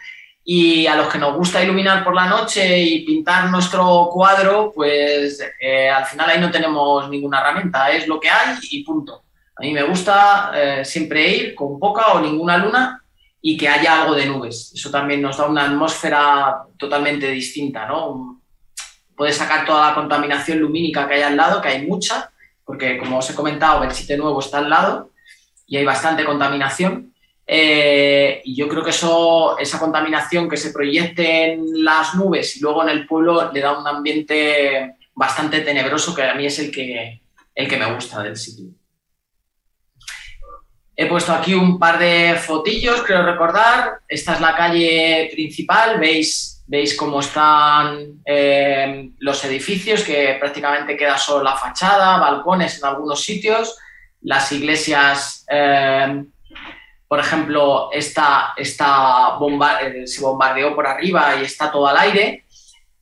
y a los que nos gusta iluminar por la noche y pintar nuestro cuadro, pues eh, al final ahí no tenemos ninguna herramienta, es lo que hay y punto. A mí me gusta eh, siempre ir con poca o ninguna luna y que haya algo de nubes. Eso también nos da una atmósfera totalmente distinta, ¿no? Puedes sacar toda la contaminación lumínica que hay al lado, que hay mucha, porque como os he comentado, el sitio nuevo está al lado y hay bastante contaminación eh, y yo creo que eso, esa contaminación que se proyecte en las nubes y luego en el pueblo le da un ambiente bastante tenebroso que a mí es el que, el que me gusta del sitio. He puesto aquí un par de fotillos, creo recordar. Esta es la calle principal, veis, veis cómo están eh, los edificios, que prácticamente queda solo la fachada, balcones en algunos sitios, las iglesias eh, por ejemplo, esta, esta bomba, eh, se bombardeó por arriba y está todo al aire,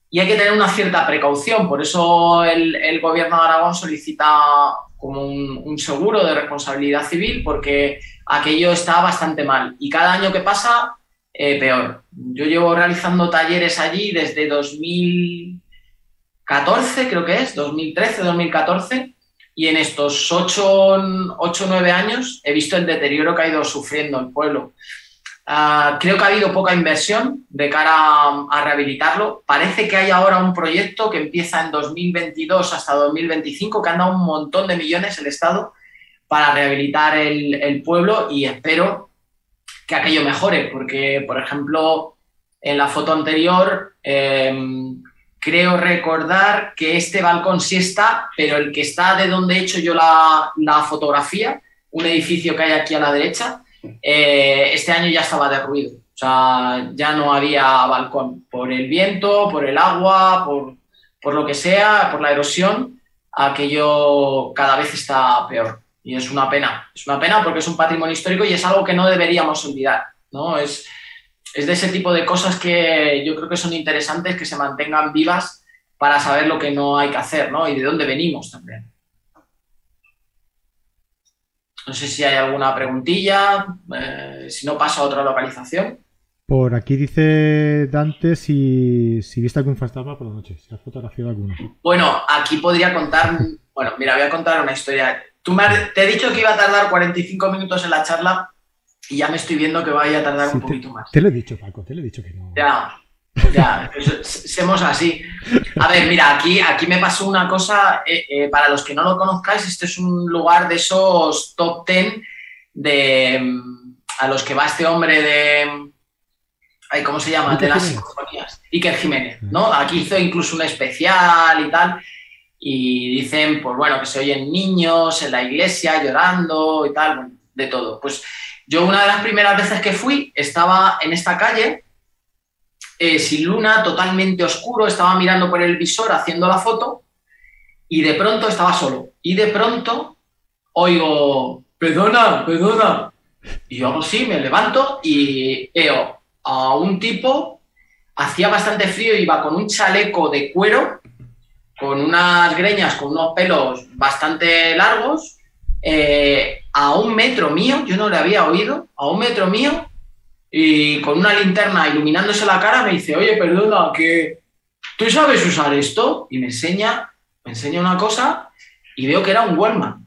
y hay que tener una cierta precaución. Por eso el, gobierno de Aragón solicita como un, seguro de responsabilidad civil, porque aquello está bastante mal. Y cada año que pasa, eh, peor. Yo llevo realizando talleres allí desde 2014, creo que es, 2013, 2014 y en estos 8 o 9 años he visto el deterioro que ha ido sufriendo el pueblo. Ah, creo que ha habido poca inversión de cara a, rehabilitarlo. Parece que hay ahora un proyecto que empieza en 2022 hasta 2025, que han dado un montón de millones el Estado para rehabilitar el, pueblo y espero que aquello mejore, porque, por ejemplo, en la foto anterior em, creo recordar que este balcón sí está, pero el que está de donde he hecho yo la, fotografía, un edificio que hay aquí a la derecha, eh, este año ya estaba derruido. O sea, ya no había balcón. Por el viento, por el agua, por, por lo que sea, por la erosión, aquello cada vez está peor. Y es una pena. Es una pena porque es un patrimonio histórico y es algo que no deberíamos olvidar. ¿no? Es, es de ese tipo de cosas que yo creo que son interesantes que se mantengan vivas para saber lo que no hay que hacer, ¿no? Y de dónde venimos también. No sé si hay alguna preguntilla, eh, si no paso a otra localización. Por aquí dice Dante si, si viste algún fantasma por la noche, si has fotografiado alguno. Bueno, aquí podría contar, bueno, mira, voy a contar una historia. Tú me te he dicho que iba a tardar 45 minutos en la charla, y ya me estoy viendo que vaya a tardar un poquito más. Te lo he dicho, Paco, te lo he dicho que no. Ya, ya, seamos así. A ver, mira, aquí, aquí me pasó una cosa, eh, eh, para los que no lo conozcáis, este es un lugar de esos top ten de a los que va este hombre de... Ay, ¿Cómo se llama? de las sinfonías. Iker Jiménez, ¿no? Aquí hizo incluso un especial y tal. Y dicen, pues bueno, que se oyen niños en la iglesia llorando y tal, de todo. Pues yo una de las primeras veces que fui estaba en esta calle, eh, sin luna, totalmente oscuro, estaba mirando por el visor haciendo la foto y de pronto estaba solo. Y de pronto oigo, perdona, perdona. Y yo hago así, me levanto y veo a un tipo, hacía bastante frío, iba con un chaleco de cuero, con unas greñas, con unos pelos bastante largos, eh, a un metro mío, yo no le había oído, a un metro mío, y con una linterna iluminándose la cara me dice, oye, perdona, que tú sabes usar esto, y me enseña, me enseña una cosa, y veo que era un Wallman.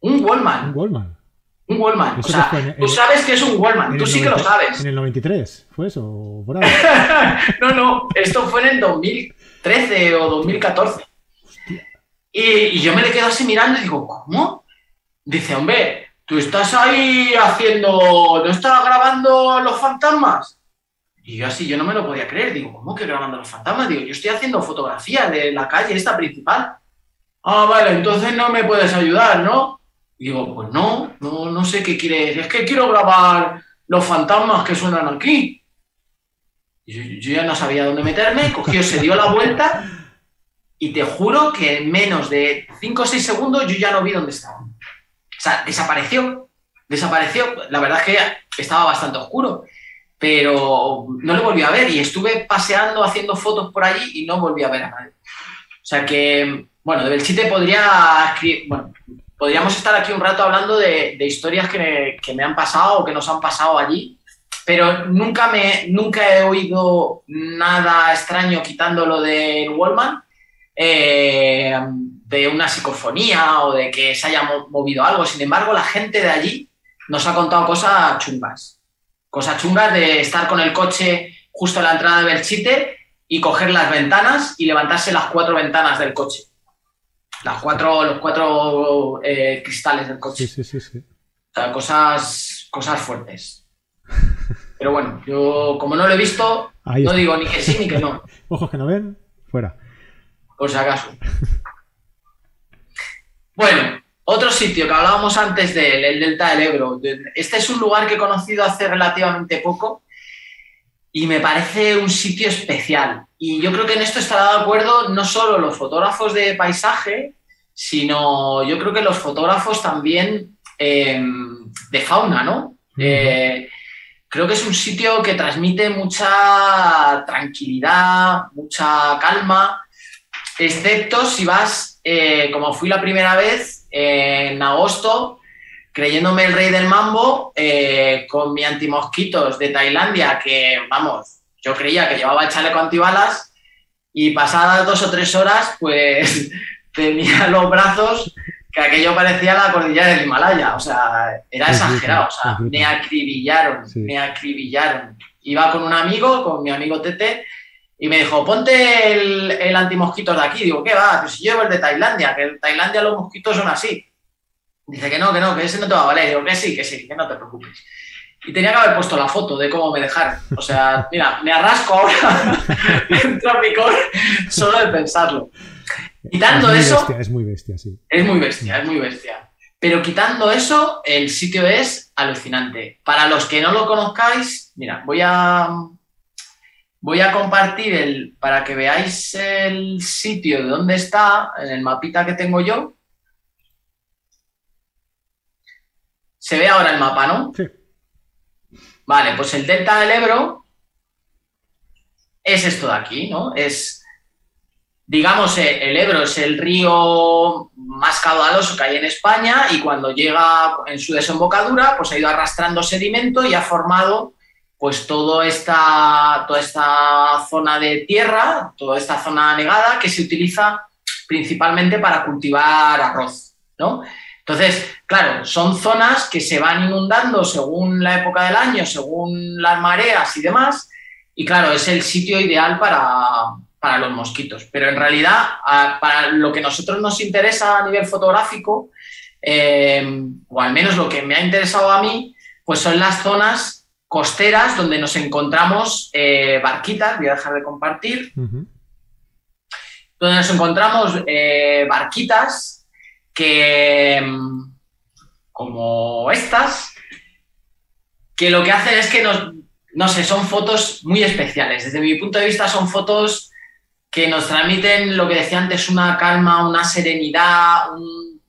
Un Wallman. Un Wallman. Un Wallman. O sea, en- tú sabes que es un Wallman, tú sí que lo 90 sabes. En el 93, ¿fue eso? ¿O por ahí? no, no, esto fue en el 2013 o 2014. Y, y yo me le quedo así mirando y digo, ¿cómo? Dice, hombre, tú estás ahí haciendo, ¿no estás grabando los fantasmas? Y yo así, yo no me lo podía creer. Digo, ¿cómo que grabando los fantasmas? Digo, yo estoy haciendo fotografía de la calle esta principal. Ah, vale, entonces no me puedes ayudar, ¿no? Digo, pues no, no, no sé qué quieres. Es que quiero grabar los fantasmas que suenan aquí. Yo, yo ya no sabía dónde meterme, cogió, se dio la vuelta y te juro que en menos de 5 o 6 segundos yo ya no vi dónde estaba. O sea, desapareció. Desapareció. La verdad es que estaba bastante oscuro, pero no lo volví a ver y estuve paseando, haciendo fotos por allí y no volví a ver a nadie. O sea que, bueno, de Belchite podría bueno, podríamos estar aquí un rato hablando de, de historias que me, que me han pasado o que nos han pasado allí, pero nunca, me, nunca he oído nada extraño quitándolo del Wallman, eh, de una psicofonía o de que se haya mo- movido algo. Sin embargo, la gente de allí nos ha contado cosas chungas. Cosas chungas de estar con el coche justo a la entrada de Belchite y coger las ventanas y levantarse las cuatro ventanas del coche. Las cuatro, los cuatro eh, cristales del coche. Sí, sí, sí, sí. O sea, cosas, cosas fuertes. Pero bueno, yo como no lo he visto, no digo ni que sí ni que no, Ojos que no ven, fuera. por si acaso. Bueno, otro sitio que hablábamos antes de él, el Delta del Ebro. Este es un lugar que he conocido hace relativamente poco y me parece un sitio especial. Y yo creo que en esto estará de acuerdo no solo los fotógrafos de paisaje, sino yo creo que los fotógrafos también eh, de fauna, ¿no? Eh, creo que es un sitio que transmite mucha tranquilidad, mucha calma, excepto si vas, eh, como fui la primera vez, eh, en agosto, creyéndome el rey del mambo, eh, con mi antimosquitos de Tailandia, que, vamos, yo creía que llevaba el chaleco antibalas, y pasadas dos o tres horas, pues tenía los brazos que aquello parecía la cordillera del Himalaya, o sea, era exagerado, o sea, me acribillaron, Sí. me acribillaron. Iba con un amigo, con mi amigo Tete, y me dijo, ponte el, el antimosquitos de aquí. Digo, ¿qué va? Pues si yo llevo el de Tailandia, que en Tailandia los mosquitos son así. Dice que no, que no, que ese no te va a valer. Digo, que sí, que sí, que no te preocupes. Y tenía que haber puesto la foto de cómo me dejaron. O sea, mira, me arrasco ahora dentro de mi core solo de pensarlo. Quitando es eso, bestia, es muy bestia, sí. es muy bestia, es muy bestia. Pero quitando eso, el sitio es alucinante. Para los que no lo conozcáis, mira, voy a voy a compartir el para que veáis el sitio de dónde está en el mapita que tengo yo. Se ve ahora el mapa, ¿no? Sí. Vale, pues el delta del Ebro es esto de aquí, ¿no? Es, digamos, eh, el Ebro es el río más caudaloso que hay en España y cuando llega en su desembocadura, pues ha ido arrastrando sedimento y ha formado pues toda esta, toda esta zona de tierra, toda esta zona anegada que se utiliza principalmente para cultivar arroz, ¿no? Entonces, claro, son zonas que se van inundando según la época del año, según las mareas y demás, y claro, es el sitio ideal para, para los mosquitos. Pero en realidad, para lo que nosotros nos interesa a nivel fotográfico, eh, o al menos lo que me ha interesado a mí, pues son las zonas costeras donde nos encontramos eh, barquitas, voy a dejar de compartir, donde nos encontramos eh, barquitas que, mm, como estas, que lo que hacen es que nos, no sé, son fotos muy especiales. Desde mi punto de vista son fotos que nos transmiten lo que decía antes, una calma, una serenidad, un,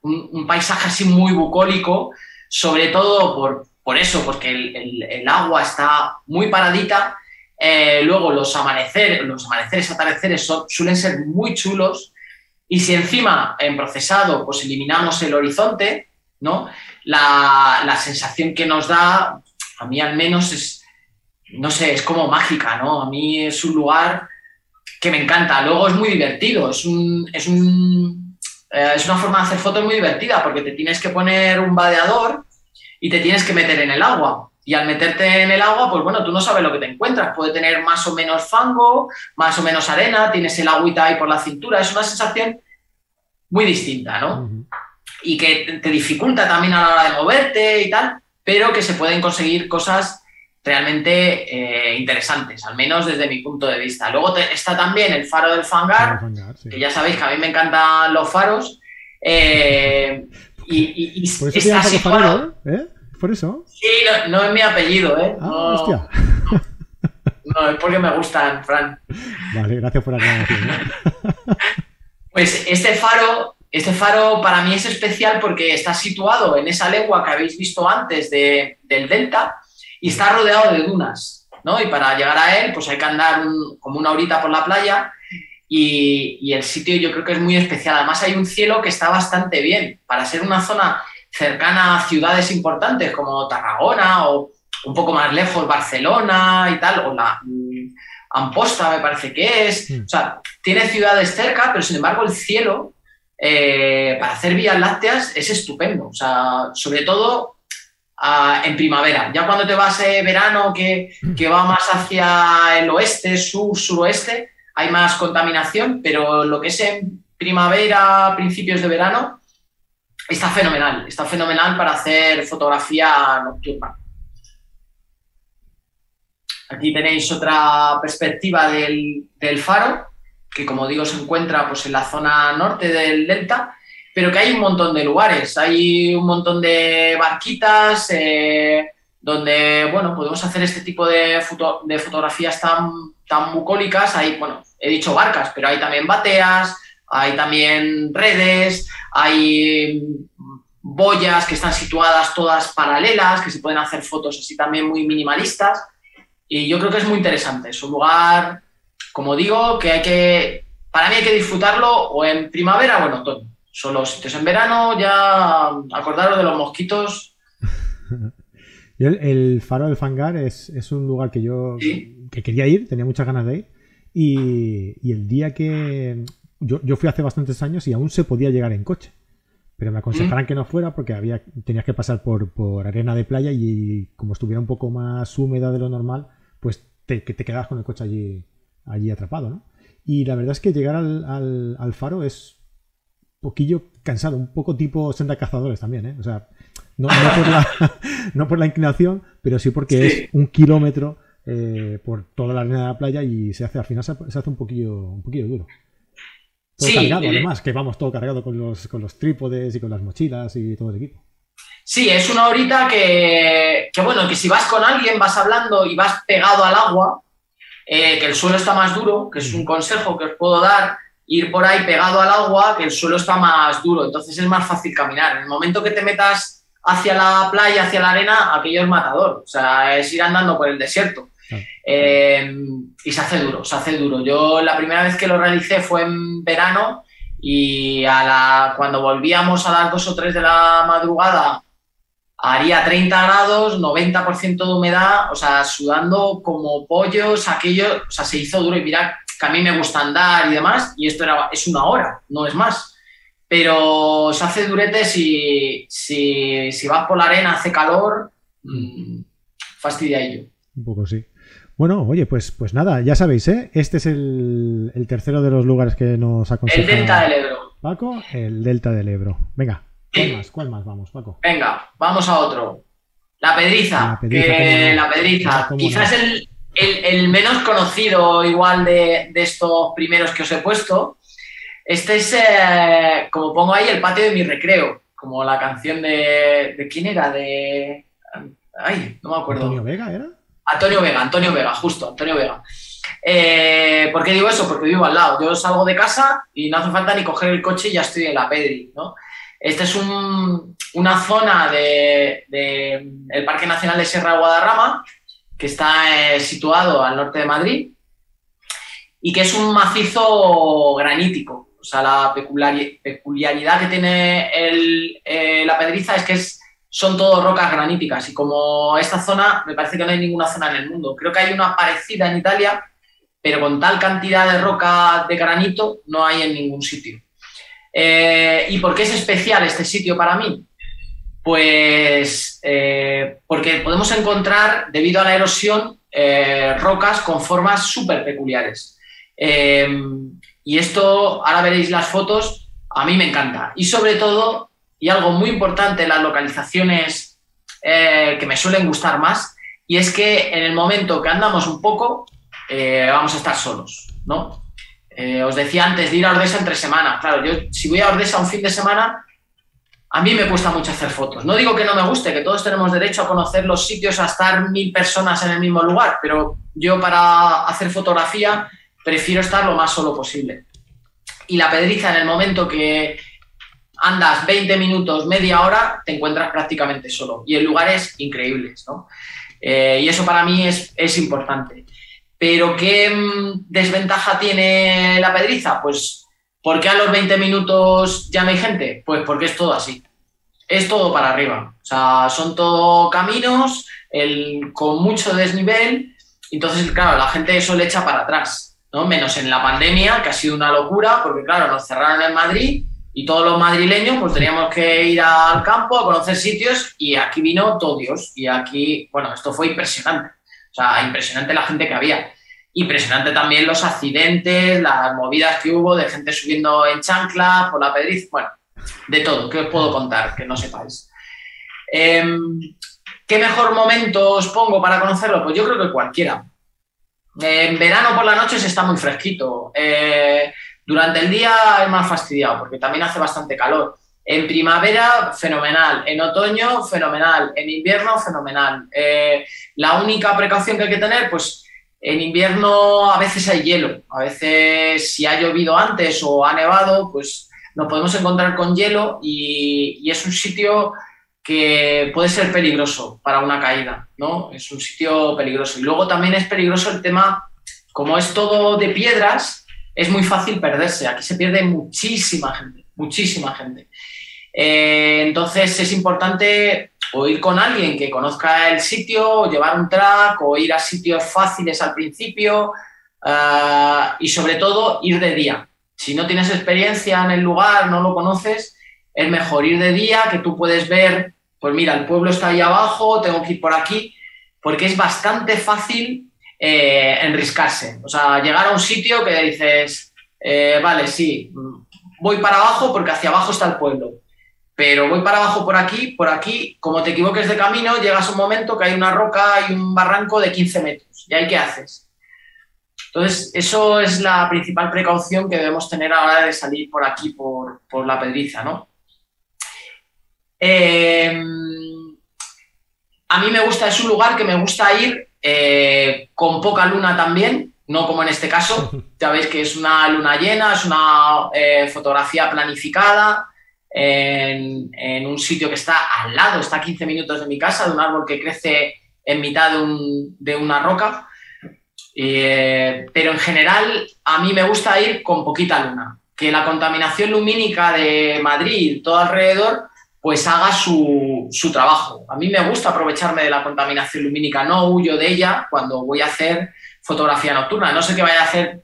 un- un paisaje así muy bucólico, sobre todo por, por eso, porque el, agua está muy paradita. Eh, luego los amaneceres, los amaneceres, atardeceres suelen ser muy chulos. Y si encima en procesado pues eliminamos el horizonte, ¿no? La, la, sensación que nos da, a mí al menos, es, no sé, es como mágica, ¿no? A mí es un lugar que me encanta. Luego es muy divertido, es, un, es, un, eh, es una forma de hacer fotos muy divertida porque te tienes que poner un vadeador y te tienes que meter en el agua. Y al meterte en el agua, pues bueno, tú no sabes lo que te encuentras. Puede tener más o menos fango, más o menos arena, tienes el agüita ahí por la cintura. Es una sensación muy distinta, ¿no? Y que te dificulta también a la hora de moverte y tal, pero que se pueden conseguir cosas realmente eh, interesantes, al menos desde mi punto de vista. Luego está también el faro del Fangar, que ya sabéis que a mí me encantan los faros. Eh, y, y, Por eso está situado... ¿eh? ¿Por eso? Sí, no, es mi apellido, ¿eh? Ah, no, hostia. No, es porque me gustan, Fran. Vale, gracias por la aclaración. Pues este faro, este faro para mí es especial porque está situado en esa legua que habéis visto antes de, del delta y está rodeado de dunas, ¿no? Y para llegar a él, pues hay que andar como una horita por la playa y, y, el sitio yo creo que es muy especial. Además hay un cielo que está bastante bien. Para ser una zona cercana a ciudades importantes como Tarragona o un poco más lejos Barcelona y tal, o la mm, Amposta me parece que es. O sea, tiene ciudades cerca, pero sin embargo el cielo eh, para hacer vías lácteas es estupendo. O sea, sobre todo en primavera. Ya cuando te vas eh, verano, que, que, va más hacia el oeste, sur, suroeste, hay más contaminación, pero lo que es en primavera, principios de verano, está fenomenal. Está fenomenal para hacer fotografía nocturna. Aquí tenéis otra perspectiva del, faro, que como digo se encuentra pues, en la zona norte del delta pero que hay un montón de lugares, hay un montón de barquitas eh, donde, bueno, podemos hacer este tipo de, de fotografías tan, tan bucólicas. Hay, bueno, he dicho barcas, pero hay también bateas, hay también redes, hay boyas que están situadas todas paralelas, que se pueden hacer fotos así también muy minimalistas. Y yo creo que es muy interesante. Es un lugar, como digo, que hay que, para mí hay que disfrutarlo o en primavera o en otoño. Son los sitios en verano, ya acordaros de los mosquitos. el, faro del Fangar es, un lugar que yo que quería ir, tenía muchas ganas de ir. Y, el día que. Yo, fui hace bastantes años y aún se podía llegar en coche. Pero me aconsejaran que no fuera porque había, tenías que pasar por, arena de playa y como estuviera un poco más húmeda de lo normal, pues te, te quedabas con el coche allí, allí atrapado, ¿no? Y la verdad es que llegar al, al faro es poquillo cansado, un poco tipo senda cazadores también, ¿eh? O sea, no, por, la, inclinación, pero sí porque es un kilómetro eh, por toda la arena de la playa y se hace, al final se, hace un poquillo, un poquillo duro. Todo cargado, eh, además, que vamos todo cargado con los, con los trípodes y con las mochilas y todo el equipo. Sí, es una horita que, que, bueno, que si vas con alguien, vas hablando y vas pegado al agua, eh, que el suelo está más duro, que es un consejo que os puedo dar, ir por ahí pegado al agua, que el suelo está más duro, entonces es más fácil caminar. En el momento que te metas hacia la playa, hacia la arena, aquello es matador, o sea, es ir andando por el desierto. Eh, y se hace duro, se hace duro. Yo la primera vez que lo realicé fue en verano y a la, cuando volvíamos a las 2 o 3 de la madrugada haría 30 grados, 90% de humedad, o sea, sudando como pollos, aquello, o sea, se hizo duro y mira que a mí me gusta andar y demás, y esto era, es una hora, no es más. Pero se hace durete si, si, si vas por la arena, hace calor, mmm, fastidia ello. Un poco sí. Bueno, oye, pues, pues nada, ya sabéis, ¿eh? Este es el, el tercero de los lugares que nos aconseja. El Delta del Ebro. Paco, el Delta del Ebro. Venga, ¿cuál más? ¿Cuál más vamos, Paco? Venga, vamos a otro. La Pedriza. La Pedriza, que, la pedriza. Quizás el, el, menos conocido igual de, estos primeros que os he puesto. Este es, eh, como pongo ahí, el patio de mi recreo, como la canción de... ¿De quién era? De... Ay, no me acuerdo. ¿Antonio Vega era? Antonio Vega, Antonio Vega, justo, Antonio Vega. Eh, ¿Por qué digo eso? Porque vivo al lado. Yo salgo de casa y no hace falta ni coger el coche y ya estoy en la Pedri, ¿no? Esta es una zona del de, Parque Nacional de Sierra Guadarrama, que está eh, situado al norte de Madrid y que es un macizo granítico. O sea, la peculiaridad que tiene eh, la Pedriza es que son todo rocas graníticas y como esta zona, me parece que no hay ninguna zona en el mundo. Creo que hay una parecida en Italia, pero con tal cantidad de roca de granito no hay en ningún sitio. Eh, ¿Y por qué es especial este sitio para mí? Pues eh, porque podemos encontrar, debido a la erosión, eh, rocas con formas súper peculiares. y esto, ahora veréis las fotos, a mí me encanta. Y sobre todo, y algo muy importante, las localizaciones que me suelen gustar más, y es que en el momento que andamos un poco, vamos a estar solos, ¿no? Eh, os decía antes de ir a Ordesa entre semana. Claro, yo si voy a Ordesa un fin de semana, a mí me cuesta mucho hacer fotos. No digo que no me guste, que todos tenemos derecho a conocer los sitios, a estar mil personas en el mismo lugar, pero yo para hacer fotografía prefiero estar lo más solo posible. Y la pedriza en el momento que andas 20 minutos, media hora, te encuentras prácticamente solo. Y en lugares increíbles, ¿no? Eh, y eso para mí es, es importante. Pero ¿qué mm, desventaja tiene la pedriza? Pues ¿por qué a los 20 minutos ya no hay gente? Pues porque es todo así. Es todo para arriba. O sea, son todo caminos con mucho desnivel. Entonces, claro, la gente eso le echa para atrás. ¿no? Menos en la pandemia, que ha sido una locura, porque claro, nos cerraron en Madrid y todos los madrileños pues teníamos que ir al campo a conocer sitios y aquí vino todo Dios. Y aquí, bueno, esto fue impresionante. O sea, impresionante la gente que había. Impresionante también los accidentes, las movidas que hubo de gente subiendo en chancla por la pedriz. Bueno, de todo. ¿Qué os puedo contar que no sepáis? Em, ¿Qué mejor momento os pongo para conocerlo? Pues yo creo que cualquiera. En verano por la noche se está muy fresquito. Eh, durante el día es más fastidiado porque también hace bastante calor. En primavera, fenomenal. En otoño, fenomenal. En invierno, fenomenal. Eh, la única precaución que hay que tener, pues en invierno a veces hay hielo. A veces si ha llovido antes o ha nevado, pues nos podemos encontrar con hielo y, y es un sitio que puede ser peligroso para una caída, ¿no? Es un sitio peligroso. Y luego también es peligroso el tema, como es todo de piedras, es muy fácil perderse. Aquí se pierde muchísima gente, muchísima gente. Eh, entonces es importante o ir con alguien que conozca el sitio, o llevar un track, o ir a sitios fáciles al principio eh, y sobre todo ir de día. Si no tienes experiencia en el lugar, no lo conoces, es mejor ir de día, que tú puedes ver, pues mira, el pueblo está ahí abajo, tengo que ir por aquí, porque es bastante fácil eh, enriscarse. O sea, llegar a un sitio que dices, vale, sí, voy para abajo porque hacia abajo está el pueblo pero voy para abajo por aquí, por aquí, como te equivoques de camino, llegas a un momento que hay una roca y un barranco de 15 metros. ¿Y ahí qué haces? Entonces, eso es la principal precaución que debemos tener a la hora de salir por aquí, por, la pedriza, ¿no? Eh, a mí me gusta, es un lugar que me gusta ir eh, con poca luna también, no como en este caso. Ya veis que es una luna llena, es una eh, fotografía planificada, en, un sitio que está al lado, está a 15 minutos de mi casa, de un árbol que crece en mitad de, una roca. Eh, pero en general a mí me gusta ir con poquita luna, que la contaminación lumínica de Madrid, todo alrededor, pues haga su, su, trabajo. A mí me gusta aprovecharme de la contaminación lumínica, no huyo de ella cuando voy a hacer fotografía nocturna. No sé qué vaya a hacer,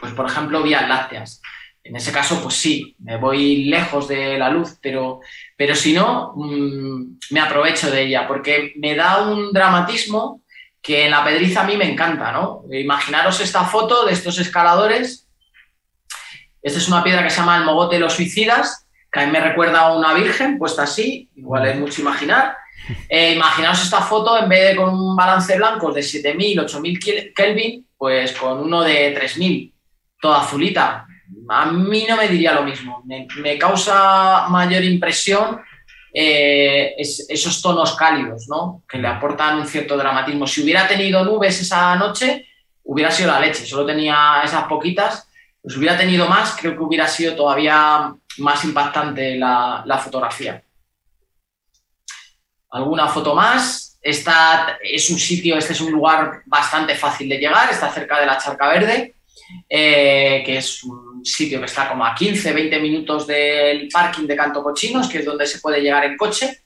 pues por ejemplo, vías lácteas. En ese caso, pues sí, me voy lejos de la luz, pero, pero si no, mm, me aprovecho de ella, porque me da un dramatismo que en la pedriza a mí me encanta, ¿no? Imaginaros esta foto de estos escaladores. Esta es una piedra que se llama el Mogote de los Suicidas, que me recuerda a una virgen puesta así, igual es mucho imaginar. Eh, imaginaos esta foto, en vez de con un balance blanco de 7000, 8000 Kelvin, pues con uno de 3000, toda azulita a mí no me diría lo mismo. Me, causa mayor impresión eh, esos tonos cálidos, ¿no? Que le aportan un cierto dramatismo. Si hubiera tenido nubes esa noche, hubiera sido la leche. Solo tenía esas poquitas. Pues hubiera tenido más, creo que hubiera sido todavía más impactante la, fotografía. ¿Alguna foto más? Esta es un sitio, este es un lugar bastante fácil de llegar, está cerca de la Charca Verde, eh, que es un un sitio que está como a 15, 20 minutos del parking de Canto Cochinos, que es donde se puede llegar en coche.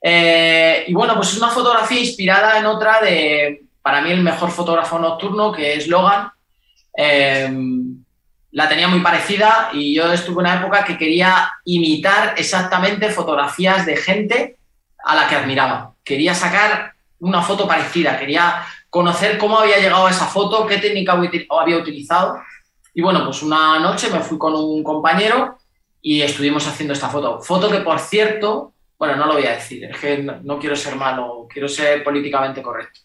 Eh, y bueno, pues es una fotografía inspirada en otra de, para mí, el mejor fotógrafo nocturno, que es Logan. Eh, la tenía muy parecida y yo estuve en una época que quería imitar exactamente fotografías de gente a la que admiraba. Quería sacar una foto parecida, quería conocer cómo había llegado a esa foto, qué técnica había utilizado. Y bueno, pues una noche me fui con un compañero y estuvimos haciendo esta foto. Foto que, por cierto, bueno, no lo voy a decir, es que no, quiero ser malo, quiero ser políticamente correcto.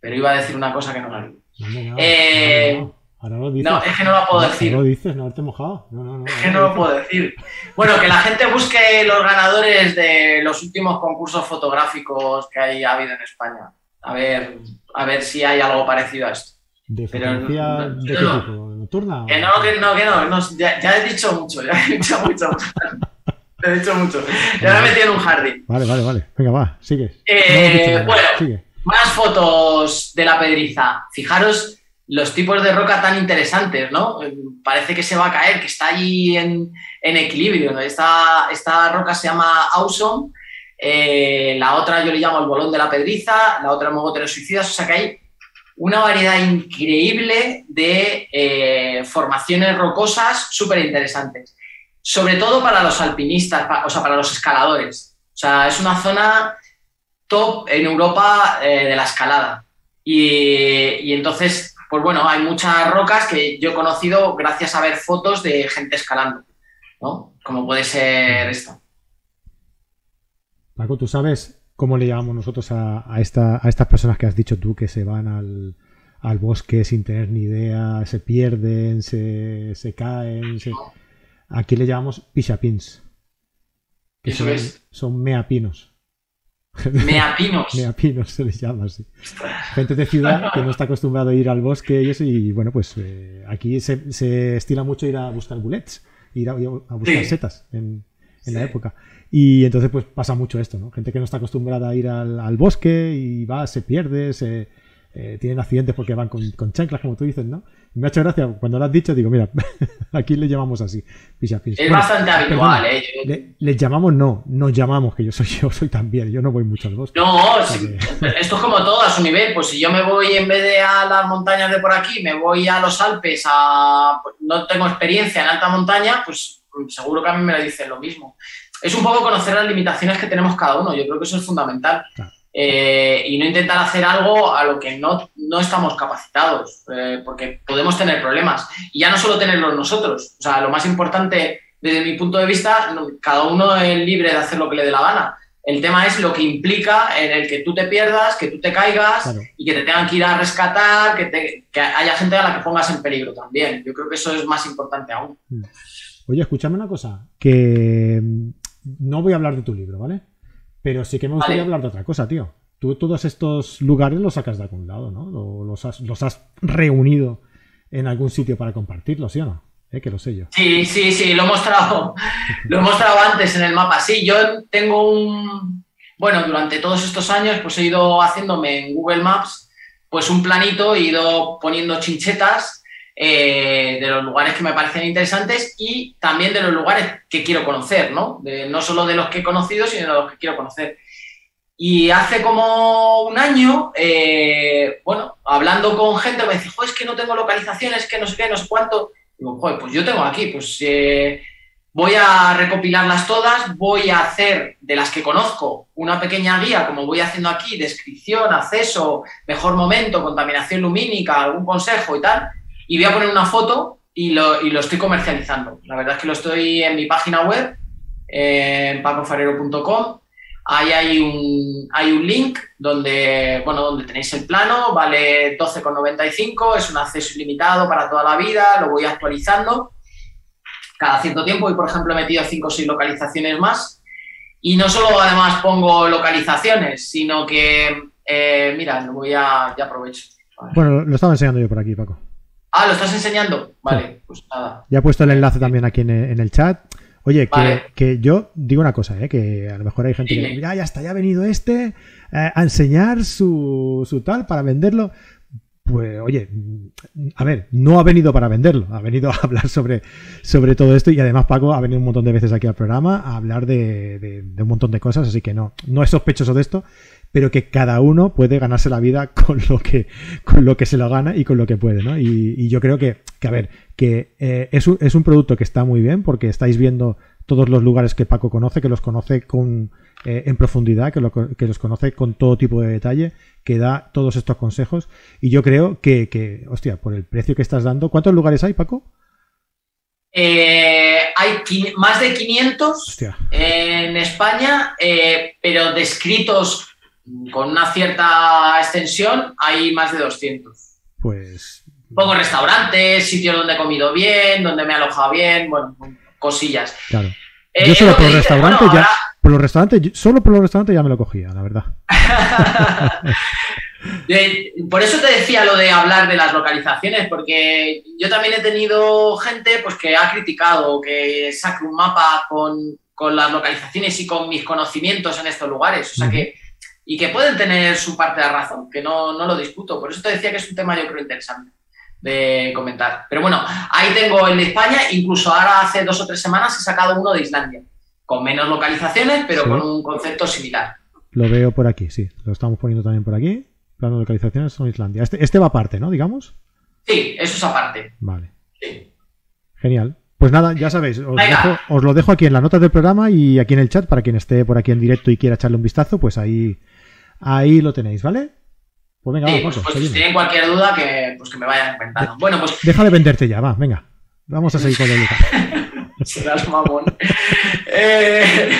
Pero iba a decir una cosa que no la digo. Eh, no, es que no lo puedo decir. No lo dices, no haberte mojado. No, no, es que no lo puedo decir. Bueno, que la gente busque los ganadores de los últimos concursos fotográficos que hay, ha habido en España. A ver, a ver si hay algo parecido a esto. ¿De fotografía de qué tipo? ¿Nocturna? Que no, que no, que no. ya, he dicho mucho, ya he dicho mucho. he dicho mucho. Ya me he metido en un jardín. Vale, vale, vale. Venga, va, sigue. Eh, bueno, más fotos de la pedriza. Fijaros los tipos de roca tan interesantes, ¿no? Parece que se va a caer, que está allí en, equilibrio. Esta, esta, roca se llama Awesome, eh, la otra yo le llamo el bolón de la pedriza, la otra mogoteros suicidas, o sea que hay una variedad increíble de eh, formaciones rocosas súper interesantes, sobre todo para los alpinistas, o sea, para los escaladores. O sea, es una zona top en Europa eh, de la escalada. y entonces pues bueno, hay muchas rocas que yo he conocido gracias a ver fotos de gente escalando, ¿no? Como puede ser esta. Paco, ¿tú sabes cómo le llamamos nosotros a, estas personas que has dicho tú que se van al, bosque sin tener ni idea, se pierden, se, caen? Aquí le llamamos pishapins. Que Eso son, es. son meapinos. Meapinos. Meapinos se les llama así. Gente de ciudad que no está acostumbrado a ir al bosque y eso, y bueno, pues eh, aquí se, estila mucho ir a buscar bullets, ir a, buscar setas en, la época. Y entonces pues pasa mucho esto, ¿no? Gente que no está acostumbrada a ir al, al bosque y va, se pierde, se, eh, tienen accidentes porque van con, con, chanclas, como tú dices, ¿no? Me ha hecho gracia cuando lo has dicho, digo, mira, aquí le llamamos así, Es bastante habitual, ¿eh? Les llamamos, no, nos llamamos, que yo soy yo, soy también, yo no voy mucho al bosque. No, esto es como todo a su nivel, pues si yo me voy en vez de a las montañas de por aquí, me voy a los Alpes, a pues, no tengo experiencia en alta montaña, pues seguro que a mí me lo dicen lo mismo. Es un poco conocer las limitaciones que tenemos cada uno, yo creo que eso es fundamental. Eh, y no intentar hacer algo a lo que no, no estamos capacitados, eh, porque podemos tener problemas. Y ya no solo tenerlos nosotros, o sea, lo más importante desde mi punto de vista, cada uno es libre de hacer lo que le dé la gana. El tema es lo que implica en el que tú te pierdas, que tú te caigas y que te tengan que ir a rescatar, que, que, haya gente a la que pongas en peligro también. Yo creo que eso es más importante aún. Mm. Oye, escúchame una cosa, que mm, no voy a hablar de tu libro, ¿vale? Pero sí que me gustaría hablar de otra cosa, tío. Tú todos estos lugares los sacas de algún lado, ¿no? Los has, los has reunido en algún sitio para compartirlos, ¿sí o no? ¿Eh? Que lo sé yo. Sí, sí, sí, lo he mostrado, lo he mostrado antes en el mapa. Sí, yo tengo un... Bueno, durante todos estos años pues he ido haciéndome en Google Maps pues un planito, he ido poniendo chinchetas eh, de los lugares que me parecen interesantes y también de los lugares que quiero conocer, ¿no? no solo de los que he conocido, sino de los que quiero conocer. Y hace como un año, eh, bueno, hablando con gente, me dice, es que no tengo localizaciones, que no sé qué, no sé cuánto. Digo, Joder, pues yo tengo aquí, pues eh, voy a recopilarlas todas, voy a hacer de las que conozco una pequeña guía, como voy haciendo aquí, descripción, acceso, mejor momento, contaminación lumínica, algún consejo y tal y voy a poner una foto y lo, y lo estoy comercializando. La verdad es que lo estoy en mi página web, en pacofarero.com. Ahí hay un, hay un link donde, bueno, donde tenéis el plano, vale 12,95, es un acceso ilimitado para toda la vida, lo voy actualizando. Cada cierto tiempo y, por ejemplo, he metido 5 o 6 localizaciones más. Y no solo además pongo localizaciones, sino que, eh, mira, lo voy a, ya aprovecho. Bueno, lo estaba enseñando yo por aquí, Paco. Ah, ¿lo estás enseñando? Vale, pues nada. Ya he puesto el enlace también aquí en el, chat. Oye, que, yo digo una cosa, ¿eh? que a lo mejor hay gente que ya, ya está, ya ha venido este eh, a enseñar su, su tal para venderlo. pues oye, a ver, no ha venido para venderlo, ha venido a hablar sobre, sobre todo esto y además Paco ha venido un montón de veces aquí al programa a hablar de, un montón de cosas, así que no, no es sospechoso de esto, pero que cada uno puede ganarse la vida con lo que, con lo que se lo gana y con lo que puede, ¿no? Y, yo creo que, que, a ver, que eh, es, un, es un producto que está muy bien porque estáis viendo todos los lugares que Paco conoce, que los conoce con, eh, en profundidad, que, que, los conoce con todo tipo de detalle, que da todos estos consejos. Y yo creo que, que hostia, por el precio que estás dando, ¿cuántos lugares hay, Paco? Eh, hay más de 500 en España, eh, pero descritos con una cierta extensión hay más de 200. Pues... Pongo restaurantes, sitios donde he comido bien, donde me he alojado bien, bueno, cosillas. Claro. Eh, Yo solo por los restaurantes ya. Por los restaurantes, solo por los restaurantes ya me lo cogía, la verdad. por eso te decía lo de hablar de las localizaciones, porque yo también he tenido gente pues, que ha criticado que saque un mapa con, las localizaciones y con mis conocimientos en estos lugares. O sea que, y que pueden tener su parte de razón, que no, no lo discuto. Por eso te decía que es un tema yo creo interesante de comentar. Pero bueno, ahí tengo el de España, incluso ahora hace dos o tres semanas he sacado uno de Islandia, con menos localizaciones, pero con un concepto similar. Lo veo por aquí, sí, lo estamos poniendo también por aquí. Plano de localizaciones son Islandia. Este, este va aparte, ¿no? Digamos. Sí, eso es aparte. Vale. Genial. Pues nada, ya sabéis, os, os, lo dejo aquí en la nota del programa y aquí en el chat para quien esté por aquí en directo y quiera echarle un vistazo, pues ahí, ahí lo tenéis, ¿vale? Pues venga, pues, pues, si tienen cualquier duda, que, pues que me vayan comentando. Bueno, pues. Deja de venderte ya, va, venga. Vamos a seguir con el Serás mamón. Eh,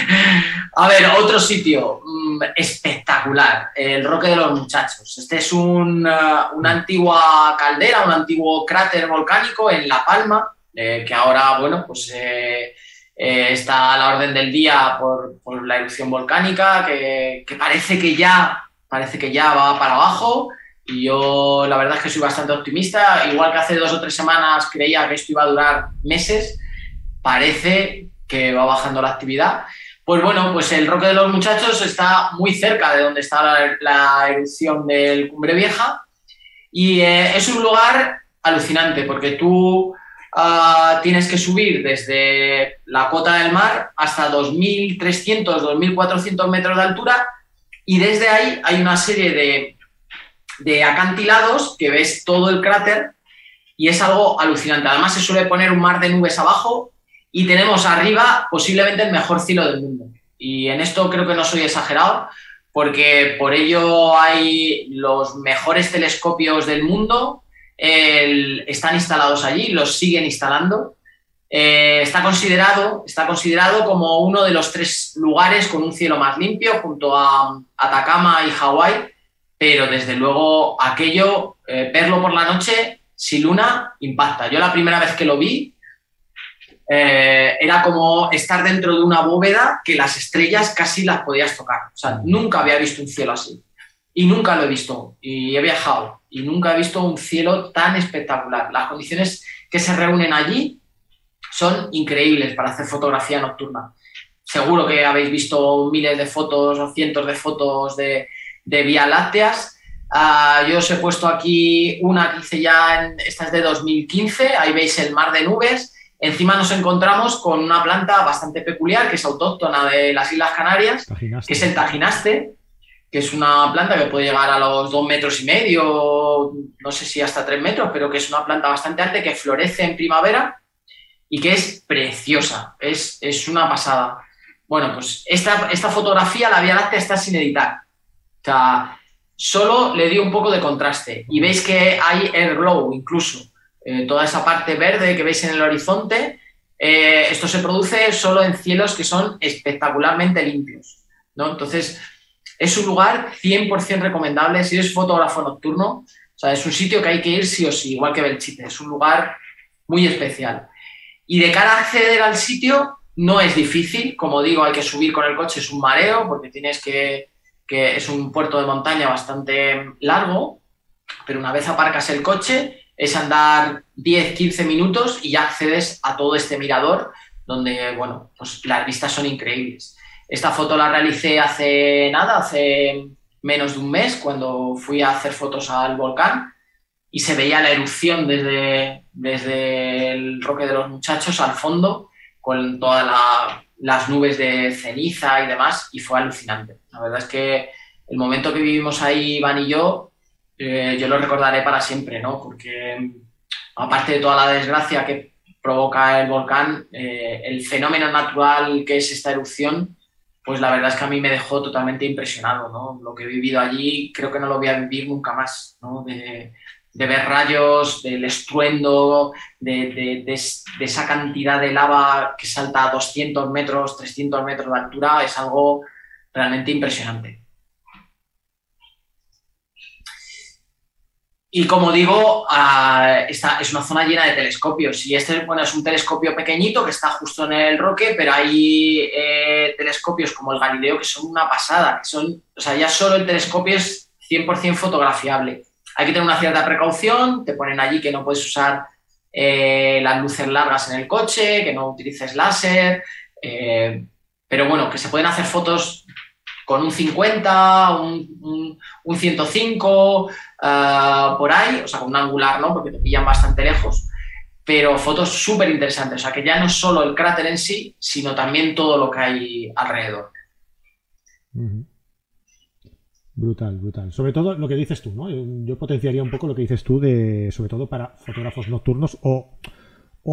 a ver, otro sitio mm, espectacular, el Roque de los Muchachos. Este es un, uh, una antigua caldera, un antiguo cráter volcánico en La Palma, eh, que ahora, bueno, pues eh, está a la orden del día por, la erupción volcánica, que, que parece que ya parece que ya va para abajo y yo la verdad es que soy bastante optimista. Igual que hace dos o tres semanas creía que esto iba a durar meses, parece que va bajando la actividad. Pues bueno, pues el Roque de los Muchachos está muy cerca de donde está la, erupción del Cumbre Vieja y eh, es un lugar alucinante porque tú ah, tienes que subir desde la cota del mar hasta 2.300, 2.400 metros de altura y desde ahí hay una serie de, acantilados que ves todo el cráter y es algo alucinante. Además se suele poner un mar de nubes abajo y tenemos arriba posiblemente el mejor cielo del mundo. Y en esto creo que no soy exagerado porque por ello hay los mejores telescopios del mundo, están instalados allí, los siguen instalando eh, está, considerado, está considerado como uno de los tres lugares con un cielo más limpio junto a Atacama y Hawái, pero desde luego aquello, eh, verlo por la noche sin luna, impacta. Yo la primera vez que lo vi eh, era como estar dentro de una bóveda que las estrellas casi las podías tocar. O sea, nunca había visto un cielo así. Y nunca lo he visto. Y he viajado. Y nunca he visto un cielo tan espectacular. Las condiciones que se reúnen allí son increíbles para hacer fotografía nocturna. Seguro que habéis visto miles de fotos o cientos de fotos de, de Vía Lácteas. Ah, yo os he puesto aquí una que hice ya, en, esta es de 2015, ahí veis el mar de nubes. Encima nos encontramos con una planta bastante peculiar que es autóctona de las Islas Canarias, que es el tajinaste, que es una planta que puede llegar a los dos metros y medio, no sé si hasta tres metros, pero que es una planta bastante alta que florece en primavera y que es preciosa, es, una pasada. Bueno, pues esta, esta fotografía, la Vía Láctea, está sin editar. O sea, solo le di un poco de contraste y veis que hay air glow incluso. Eh, toda esa parte verde que veis en el horizonte, eh, esto se produce solo en cielos que son espectacularmente limpios. ¿no? Entonces, es un lugar 100% recomendable si eres fotógrafo nocturno. O sea, es un sitio que hay que ir sí o sí, igual que Belchite. Es un lugar muy especial. Y de cara a acceder al sitio no es difícil, como digo, hay que subir con el coche, es un mareo porque tienes que, que es un puerto de montaña bastante largo, pero una vez aparcas el coche es andar 10-15 minutos y ya accedes a todo este mirador donde, bueno, pues las vistas son increíbles. Esta foto la realicé hace nada, hace menos de un mes, cuando fui a hacer fotos al volcán y se veía la erupción desde, desde el Roque de los Muchachos al fondo, con todas las nubes de ceniza y demás, y fue alucinante. La verdad es que el momento que vivimos ahí, Iván y yo, eh, yo lo recordaré para siempre, ¿no? Porque aparte de toda la desgracia que provoca el volcán, eh, el fenómeno natural que es esta erupción, pues la verdad es que a mí me dejó totalmente impresionado, ¿no? Lo que he vivido allí creo que no lo voy a vivir nunca más, ¿no? De, ver rayos, del estruendo, de, de, esa cantidad de lava que salta a 200 metros, 300 metros de altura, es algo realmente impresionante. Y como digo, ah, esta es una zona llena de telescopios. Y este bueno, es un telescopio pequeñito que está justo en el roque, pero hay eh, telescopios como el Galileo que son una pasada. Que son, o sea, ya solo el telescopio es 100% fotografiable. Hay que tener una cierta precaución. Te ponen allí que no puedes usar eh, las luces largas en el coche, que no utilices láser. Eh, pero bueno, que se pueden hacer fotos con un 50, un, 105, eh, por ahí, o sea, con un angular, ¿no? Porque te pillan bastante lejos, pero fotos súper interesantes, o sea, que ya no es solo el cráter en sí, sino también todo lo que hay alrededor. Brutal, brutal. Sobre todo lo que dices tú, ¿no? Yo, potenciaría un poco lo que dices tú de, sobre todo para fotógrafos nocturnos o,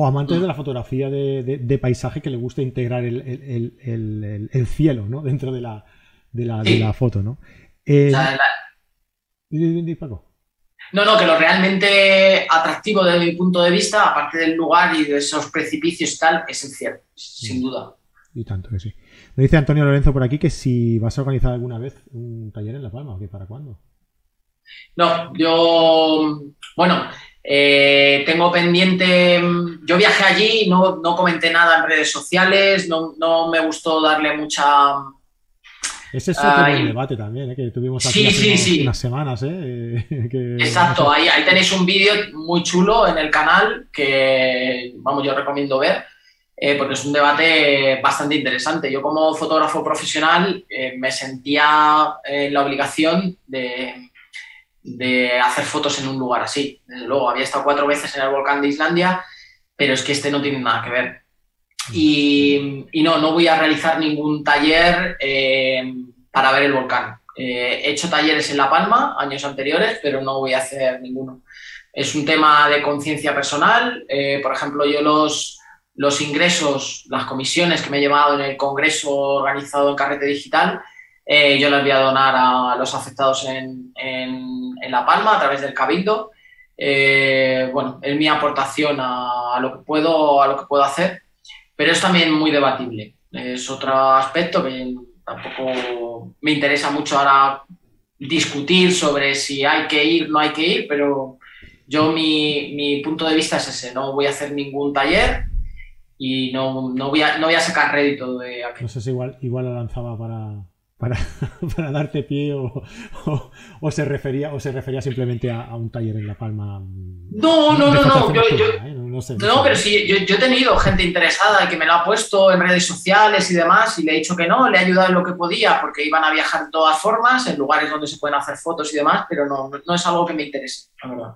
amantes de la fotografía de, paisaje que le gusta integrar el, cielo, ¿no? Dentro de la, de la, de la foto, ¿no? Eh, no, no, que lo realmente atractivo desde mi punto de vista, aparte del lugar y de esos precipicios y tal, es el cielo, sin duda. Y tanto que sí. Me dice Antonio Lorenzo por aquí que si vas a organizar alguna vez un taller en La Palma, ¿o qué, para cuándo? No, yo, bueno, eh, tengo pendiente, yo viajé allí, no, no comenté nada en redes sociales, no, no me gustó darle mucha ese es otro debate también, ¿eh? que tuvimos aquí hace unas semanas. ¿eh? Exacto, ahí, ahí, tenéis un vídeo muy chulo en el canal que, vamos, yo recomiendo ver, eh, porque es un debate bastante interesante. Yo como fotógrafo profesional me sentía en la obligación de, de hacer fotos en un lugar así. Desde luego, había estado cuatro veces en el volcán de Islandia, pero es que este no tiene nada que ver. Y, no, no voy a realizar ningún taller eh, para ver el volcán. Eh, he hecho talleres en La Palma años anteriores, pero no voy a hacer ninguno. Es un tema de conciencia personal. Eh, por ejemplo, yo los, los ingresos, las comisiones que me he llevado en el congreso organizado en Carrete Digital, yo las voy a donar a los afectados en, en, La Palma a través del Cabildo. bueno, es mi aportación a, lo que puedo, a lo que puedo hacer pero es también muy debatible. Es otro aspecto que tampoco me interesa mucho ahora discutir sobre si hay que ir, no hay que ir, pero yo mi, punto de vista es ese, no voy a hacer ningún taller y no, voy, a, no voy a sacar rédito de aquí. No sé si igual, igual lo lanzaba para, para, para darte pie o, o, se refería o se refería simplemente a, un taller en La Palma. No, no, no, no. no, sé, no, pero sí, yo, yo, he tenido gente interesada que me lo ha puesto en redes sociales y demás y le he dicho que no, le he ayudado en lo que podía porque iban a viajar de todas formas en lugares donde se pueden hacer fotos y demás, pero no, no es algo que me interese, la verdad.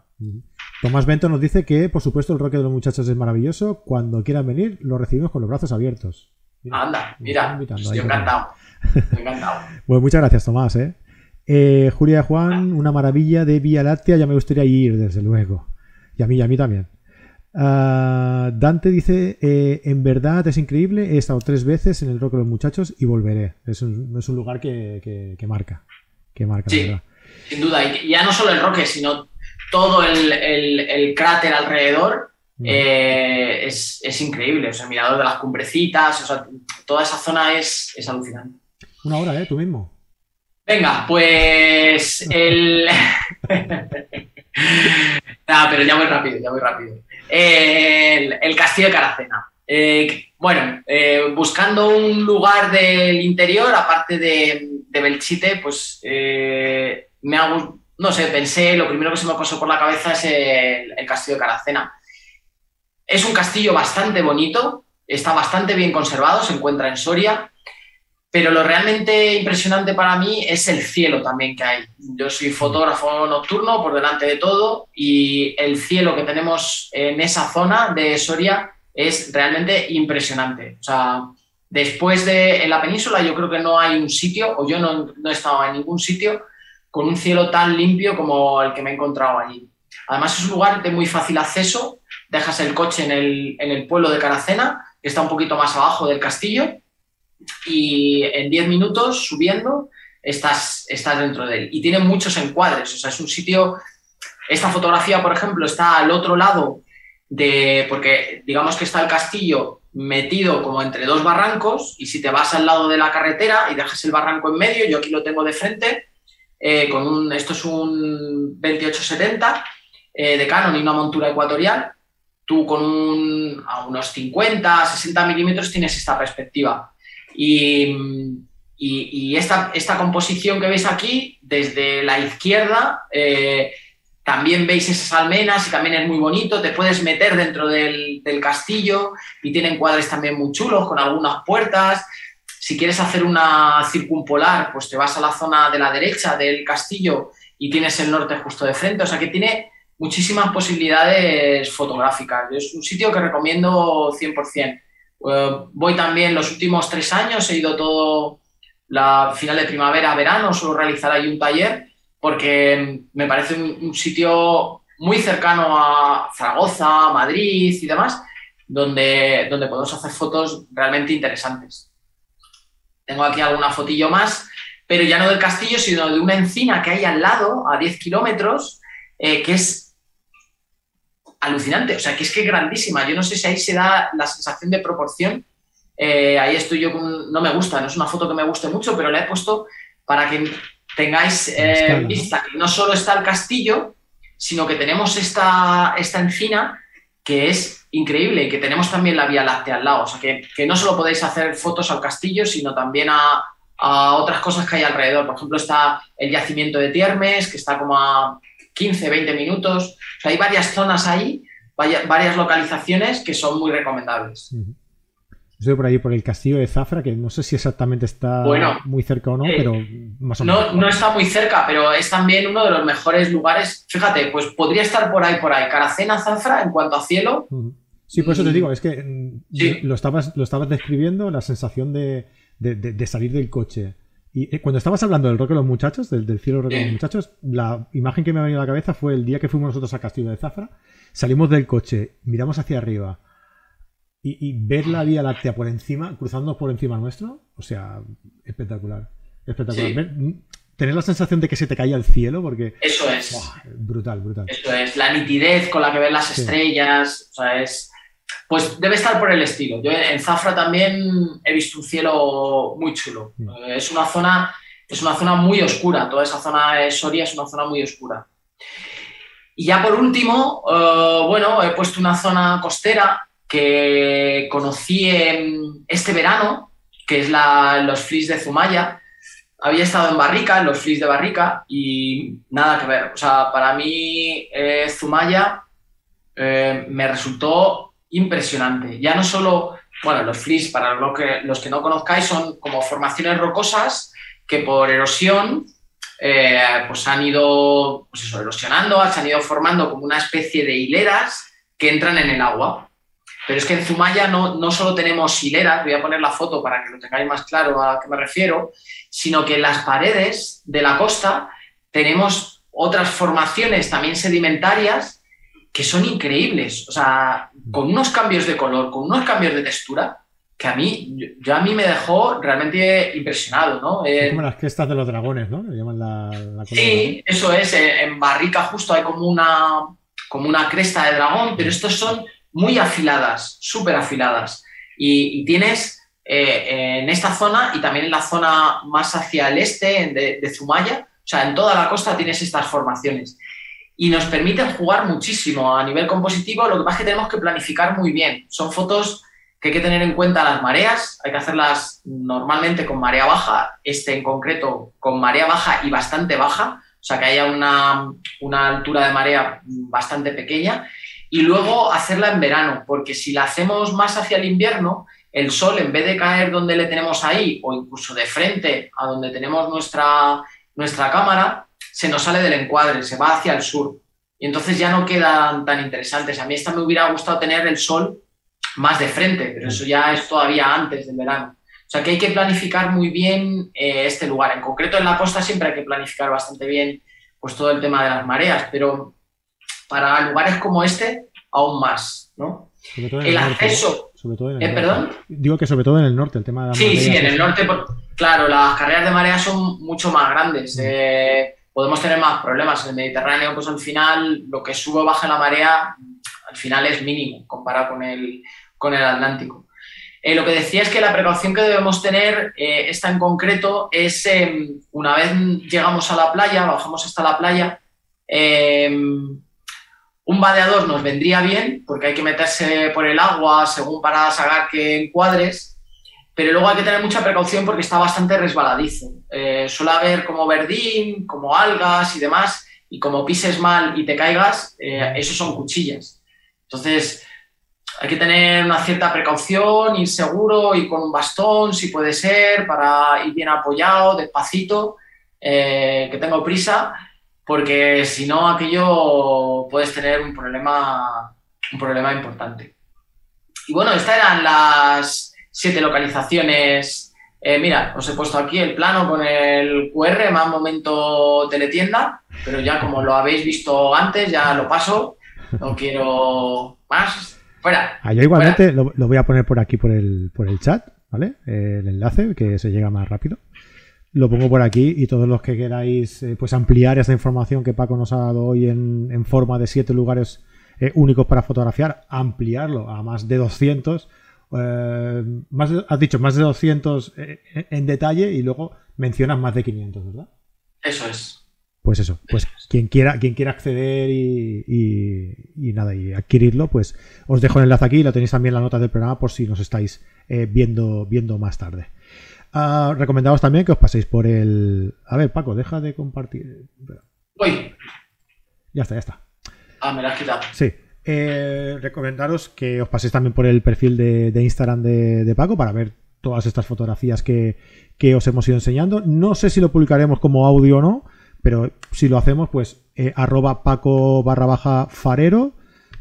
Tomás Bento nos dice que, por supuesto, el roque de los muchachos es maravilloso. Cuando quieran venir, lo recibimos con los brazos abiertos. Anda, mira, estoy encantado. Encantado. bueno, muchas gracias, Tomás. ¿eh? Eh, Julia Juan, una maravilla de Vía Láctea, ya me gustaría ir, desde luego. Y a mí, y a mí también. Ah, Dante dice, eh, en verdad es increíble, he estado tres veces en el Rock de los Muchachos y volveré. Es un, es un lugar que, marca. Que marca, sí, sin duda. Y ya no solo el Roque, sino todo el, cráter alrededor es, es, increíble. O sea, el mirador de las cumbrecitas, o sea, toda esa zona es, es alucinante. Una hora, ¿eh? Tú mismo. Venga, pues el... Nada, pero ya muy rápido, ya muy rápido. El, castillo de Caracena. Eh, bueno, eh, buscando un lugar del interior, aparte de, Belchite, pues eh, me hago, no sé, pensé, lo primero que se me pasó por la cabeza es el, el castillo de Caracena. Es un castillo bastante bonito, está bastante bien conservado, se encuentra en Soria pero lo realmente impresionante para mí es el cielo también que hay. Yo soy fotógrafo nocturno por delante de todo y el cielo que tenemos en esa zona de Soria es realmente impresionante. O sea, después de en la península yo creo que no hay un sitio, o yo no, no he estado en ningún sitio, con un cielo tan limpio como el que me he encontrado allí. Además es un lugar de muy fácil acceso, dejas el coche en el, en el pueblo de Caracena, que está un poquito más abajo del castillo, y en 10 minutos subiendo estás, estás dentro de él. Y tiene muchos encuadres, o sea, es un sitio, esta fotografía, por ejemplo, está al otro lado de, porque digamos que está el castillo metido como entre dos barrancos y si te vas al lado de la carretera y dejas el barranco en medio, yo aquí lo tengo de frente, eh, con un, esto es un 2870 eh, de Canon y una montura ecuatorial, tú con unos 50, 60 milímetros tienes esta perspectiva. Y, esta, composición que veis aquí, desde la izquierda, eh, también veis esas almenas y también es muy bonito. Te puedes meter dentro del, castillo y tienen cuadres también muy chulos con algunas puertas. Si quieres hacer una circumpolar, pues te vas a la zona de la derecha del castillo y tienes el norte justo de frente. O sea que tiene muchísimas posibilidades fotográficas. Es un sitio que recomiendo 100%. Eh, voy también los últimos tres años, he ido todo la final de primavera, verano, suelo realizar ahí un taller porque me parece un, sitio muy cercano a Zaragoza, Madrid y demás, donde, donde podemos hacer fotos realmente interesantes. Tengo aquí alguna fotillo más, pero ya no del castillo, sino de una encina que hay al lado, a 10 kilómetros, eh, que es alucinante, o sea, que es que grandísima. Yo no sé si ahí se da la sensación de proporción. Eh, ahí estoy yo con, no me gusta, no es una foto que me guste mucho, pero la he puesto para que tengáis eh, vista que no solo está el castillo, sino que tenemos esta, esta encina que es increíble y que tenemos también la Vía Láctea al lado. O sea, que, que no solo podéis hacer fotos al castillo, sino también a, a, otras cosas que hay alrededor. Por ejemplo, está el yacimiento de Tiermes, que está como a 15, 20 minutos. hay varias zonas ahí, varias localizaciones que son muy recomendables. Estoy por ahí por el castillo de Zafra, que no sé si exactamente está muy cerca o no, eh, pero más o menos. No, está muy cerca, pero es también uno de los mejores lugares. Fíjate, pues podría estar por ahí, por ahí. Caracena, Zafra, en cuanto a cielo. Sí, por eso te digo, es que mm, lo, estabas, lo estabas describiendo, la sensación de, de salir del coche y eh, cuando estabas hablando del rock de los muchachos, del, cielo rock de los muchachos, la imagen que me ha venido a la cabeza fue el día que fuimos nosotros a Castillo de Zafra, salimos del coche, miramos hacia arriba y, ver la Vía Láctea por encima, cruzando por encima nuestro, o sea, espectacular. Espectacular. tener la sensación de que se te caía el cielo, porque... Eso es. brutal, brutal. Eso es, la nitidez con la que ves las estrellas, o sea, es pues debe estar por el estilo. Yo en Zafra también he visto un cielo muy chulo. Mm. Eh, es una zona, es una zona muy oscura. Toda esa zona de Soria es una zona muy oscura. Y ya por último, eh, bueno, he puesto una zona costera que conocí este verano, que es los flis de Zumaya. Había estado en Barrica, en los flis de Barrica, y nada que ver. O sea, para mí eh, Zumaya me resultó impresionante. Ya no solo, bueno, los flis, para lo que, los que no conozcáis, son como formaciones rocosas que por erosión eh, pues han ido pues erosionando, se han ido formando como una especie de hileras que entran en el agua. Pero es que en Zumaya no, no solo tenemos hileras, voy a poner la foto para que lo tengáis más claro a qué me refiero, sino que en las paredes de la costa tenemos otras formaciones también sedimentarias que son increíbles, o sea, con unos cambios de color, con unos cambios de textura, que a mí, yo a mí me dejó realmente impresionado, ¿no? Eh, como las crestas de los dragones, ¿no? Le llaman la, sí, eso es, eh, en Barrica justo hay como una, como una cresta de dragón, pero estos son muy afiladas, súper afiladas. Y, tienes eh, en esta zona y también en la zona más hacia el este de, de Zumaya, o sea, en toda la costa tienes estas formaciones y nos permiten jugar muchísimo a nivel compositivo. Lo que pasa es que tenemos que planificar muy bien. Son fotos que hay que tener en cuenta las mareas, hay que hacerlas normalmente con marea baja, este en concreto con marea baja y bastante baja, o sea que haya una, una altura de marea bastante pequeña, y luego hacerla en verano, porque si la hacemos más hacia el invierno, el sol, en vez de caer donde le tenemos ahí, o incluso de frente a donde tenemos nuestra, nuestra cámara, se nos sale del encuadre, se va hacia el sur. Y entonces ya no quedan tan interesantes. A mí esta me hubiera gustado tener el sol más de frente, pero eso ya es todavía antes del verano. O sea que hay que planificar muy bien eh, este lugar. En concreto en la costa siempre hay que planificar bastante bien pues todo el tema de las mareas, pero para lugares como este aún más, ¿no? el, acceso. Sobre todo en el ¿Eh, ¿Perdón? Digo que sobre todo en el norte, el tema de las Sí, sí, en el norte, claro, las carreras de marea son mucho más grandes. Mm. Eh, podemos tener más problemas. En el Mediterráneo, pues al final, lo que sube o baja la marea, al final es mínimo comparado con el, con el Atlántico. Eh, lo que decía es que la precaución que debemos tener, eh, esta en concreto, es em, una vez llegamos a la playa, bajamos hasta la playa, em, un vadeador nos vendría bien porque hay que meterse por el agua según para sacar que encuadres, pero luego hay que tener mucha precaución porque está bastante resbaladizo. Eh, suele haber como verdín, como algas y demás, y como pises mal y te caigas, eh, esos son cuchillas. Entonces, hay que tener una cierta precaución, ir seguro, y con un bastón, si puede ser, para ir bien apoyado, despacito, eh, que tengo prisa, porque si no, aquello puedes tener un problema, un problema importante. Y bueno, estas eran las siete localizaciones. Eh, mira, os he puesto aquí el plano con el QR, más momento teletienda, pero ya como lo habéis visto antes, ya lo paso. No quiero más Fuera. Ah, yo igualmente lo, voy a poner por aquí por el, por el chat, ¿vale? el enlace, que se llega más rápido. Lo pongo por aquí y todos los que queráis eh, pues ampliar esa información que Paco nos ha dado hoy en, forma de siete lugares eh, únicos para fotografiar, ampliarlo a más de 200. Eh, más has dicho más de 200 en detalle y luego mencionas más de 500, ¿verdad? Eso es pues eso, pues quien quiera, quien quiera acceder y, nada, y adquirirlo, pues os dejo el enlace aquí, lo tenéis también en la nota del programa por si nos estáis eh, viendo, viendo más tarde. Uh, recomendados también que os paséis por el. A ver, Paco, deja de compartir. Uy. Ya está, ya está. Ah, me la has quitado. Sí. Eh, recomendaros que os paséis también por el perfil de, Instagram de, Paco para ver todas estas fotografías que, que os hemos ido enseñando. No sé si lo publicaremos como audio o no pero si lo hacemos, pues eh, arroba paco barra baja farero,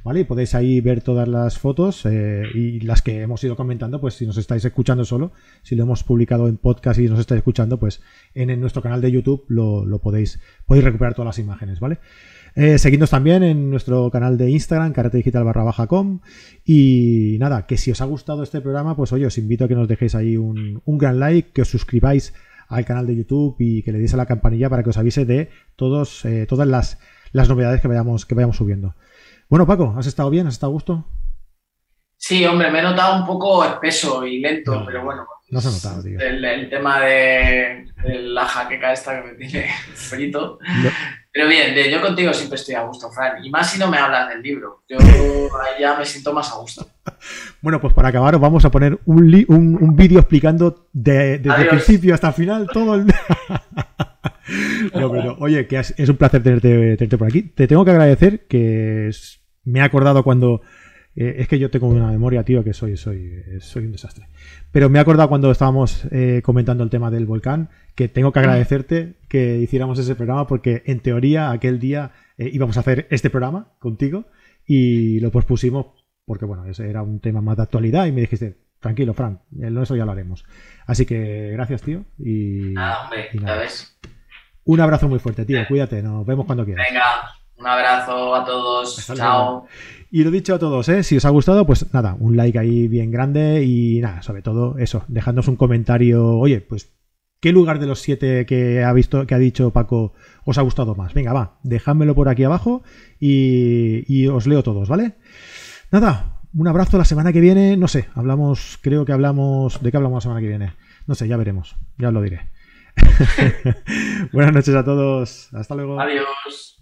¿vale? Y podéis ahí ver todas las fotos eh, y las que hemos ido comentando, pues si nos estáis escuchando solo, si lo hemos publicado en podcast y nos estáis escuchando, pues en, nuestro canal de YouTube lo, podéis, podéis recuperar todas las imágenes, ¿vale? Eh, seguidnos también en nuestro canal de Instagram, carate digital barra baja com. Y nada, que si os ha gustado este programa, pues oye, os invito a que nos dejéis ahí un, un gran like, que os suscribáis al canal de YouTube y que le deis a la campanilla para que os avise de todos, eh, todas las, las, novedades que vayamos, que vayamos subiendo. Bueno, Paco, ¿has estado bien? ¿Has estado a gusto? Sí, hombre, me he notado un poco espeso y lento, pero bueno. No se ha notado, tío. El, tema de, la jaqueca esta que me tiene frito. Pero bien, yo contigo siempre estoy a gusto, Fran. Y más si no me hablas del libro. Yo ahí ya me siento más a gusto. Bueno, pues para acabar os vamos a poner un, un, vídeo explicando desde el principio hasta el final todo el... no, pero, oye, que es un placer tenerte, tenerte, por aquí. Te tengo que agradecer que me he acordado cuando eh, es que yo tengo una memoria, tío, que soy, soy, soy un desastre. Pero me he acordado cuando estábamos eh, comentando el tema del volcán, que tengo que agradecerte que hiciéramos ese programa, porque en teoría aquel día eh, íbamos a hacer este programa contigo y lo pospusimos porque, bueno, ese era un tema más de actualidad y me dijiste, tranquilo, Frank, eso ya lo haremos. Así que gracias, tío. Y, nada, hombre, ya ves. Un abrazo muy fuerte, tío. Cuídate, nos vemos cuando quieras. Venga, un abrazo a todos. Chao. Y lo dicho a todos, ¿eh? si os ha gustado, pues nada, un like ahí bien grande y nada, sobre todo eso, dejadnos un comentario, oye, pues, ¿qué lugar de los siete que ha visto, que ha dicho Paco, os ha gustado más? Venga, va, dejádmelo por aquí abajo y, y os leo todos, ¿vale? Nada, un abrazo la semana que viene, no sé, hablamos, creo que hablamos, ¿de qué hablamos la semana que viene? No sé, ya veremos, ya os lo diré. Buenas noches a todos, hasta luego. Adiós.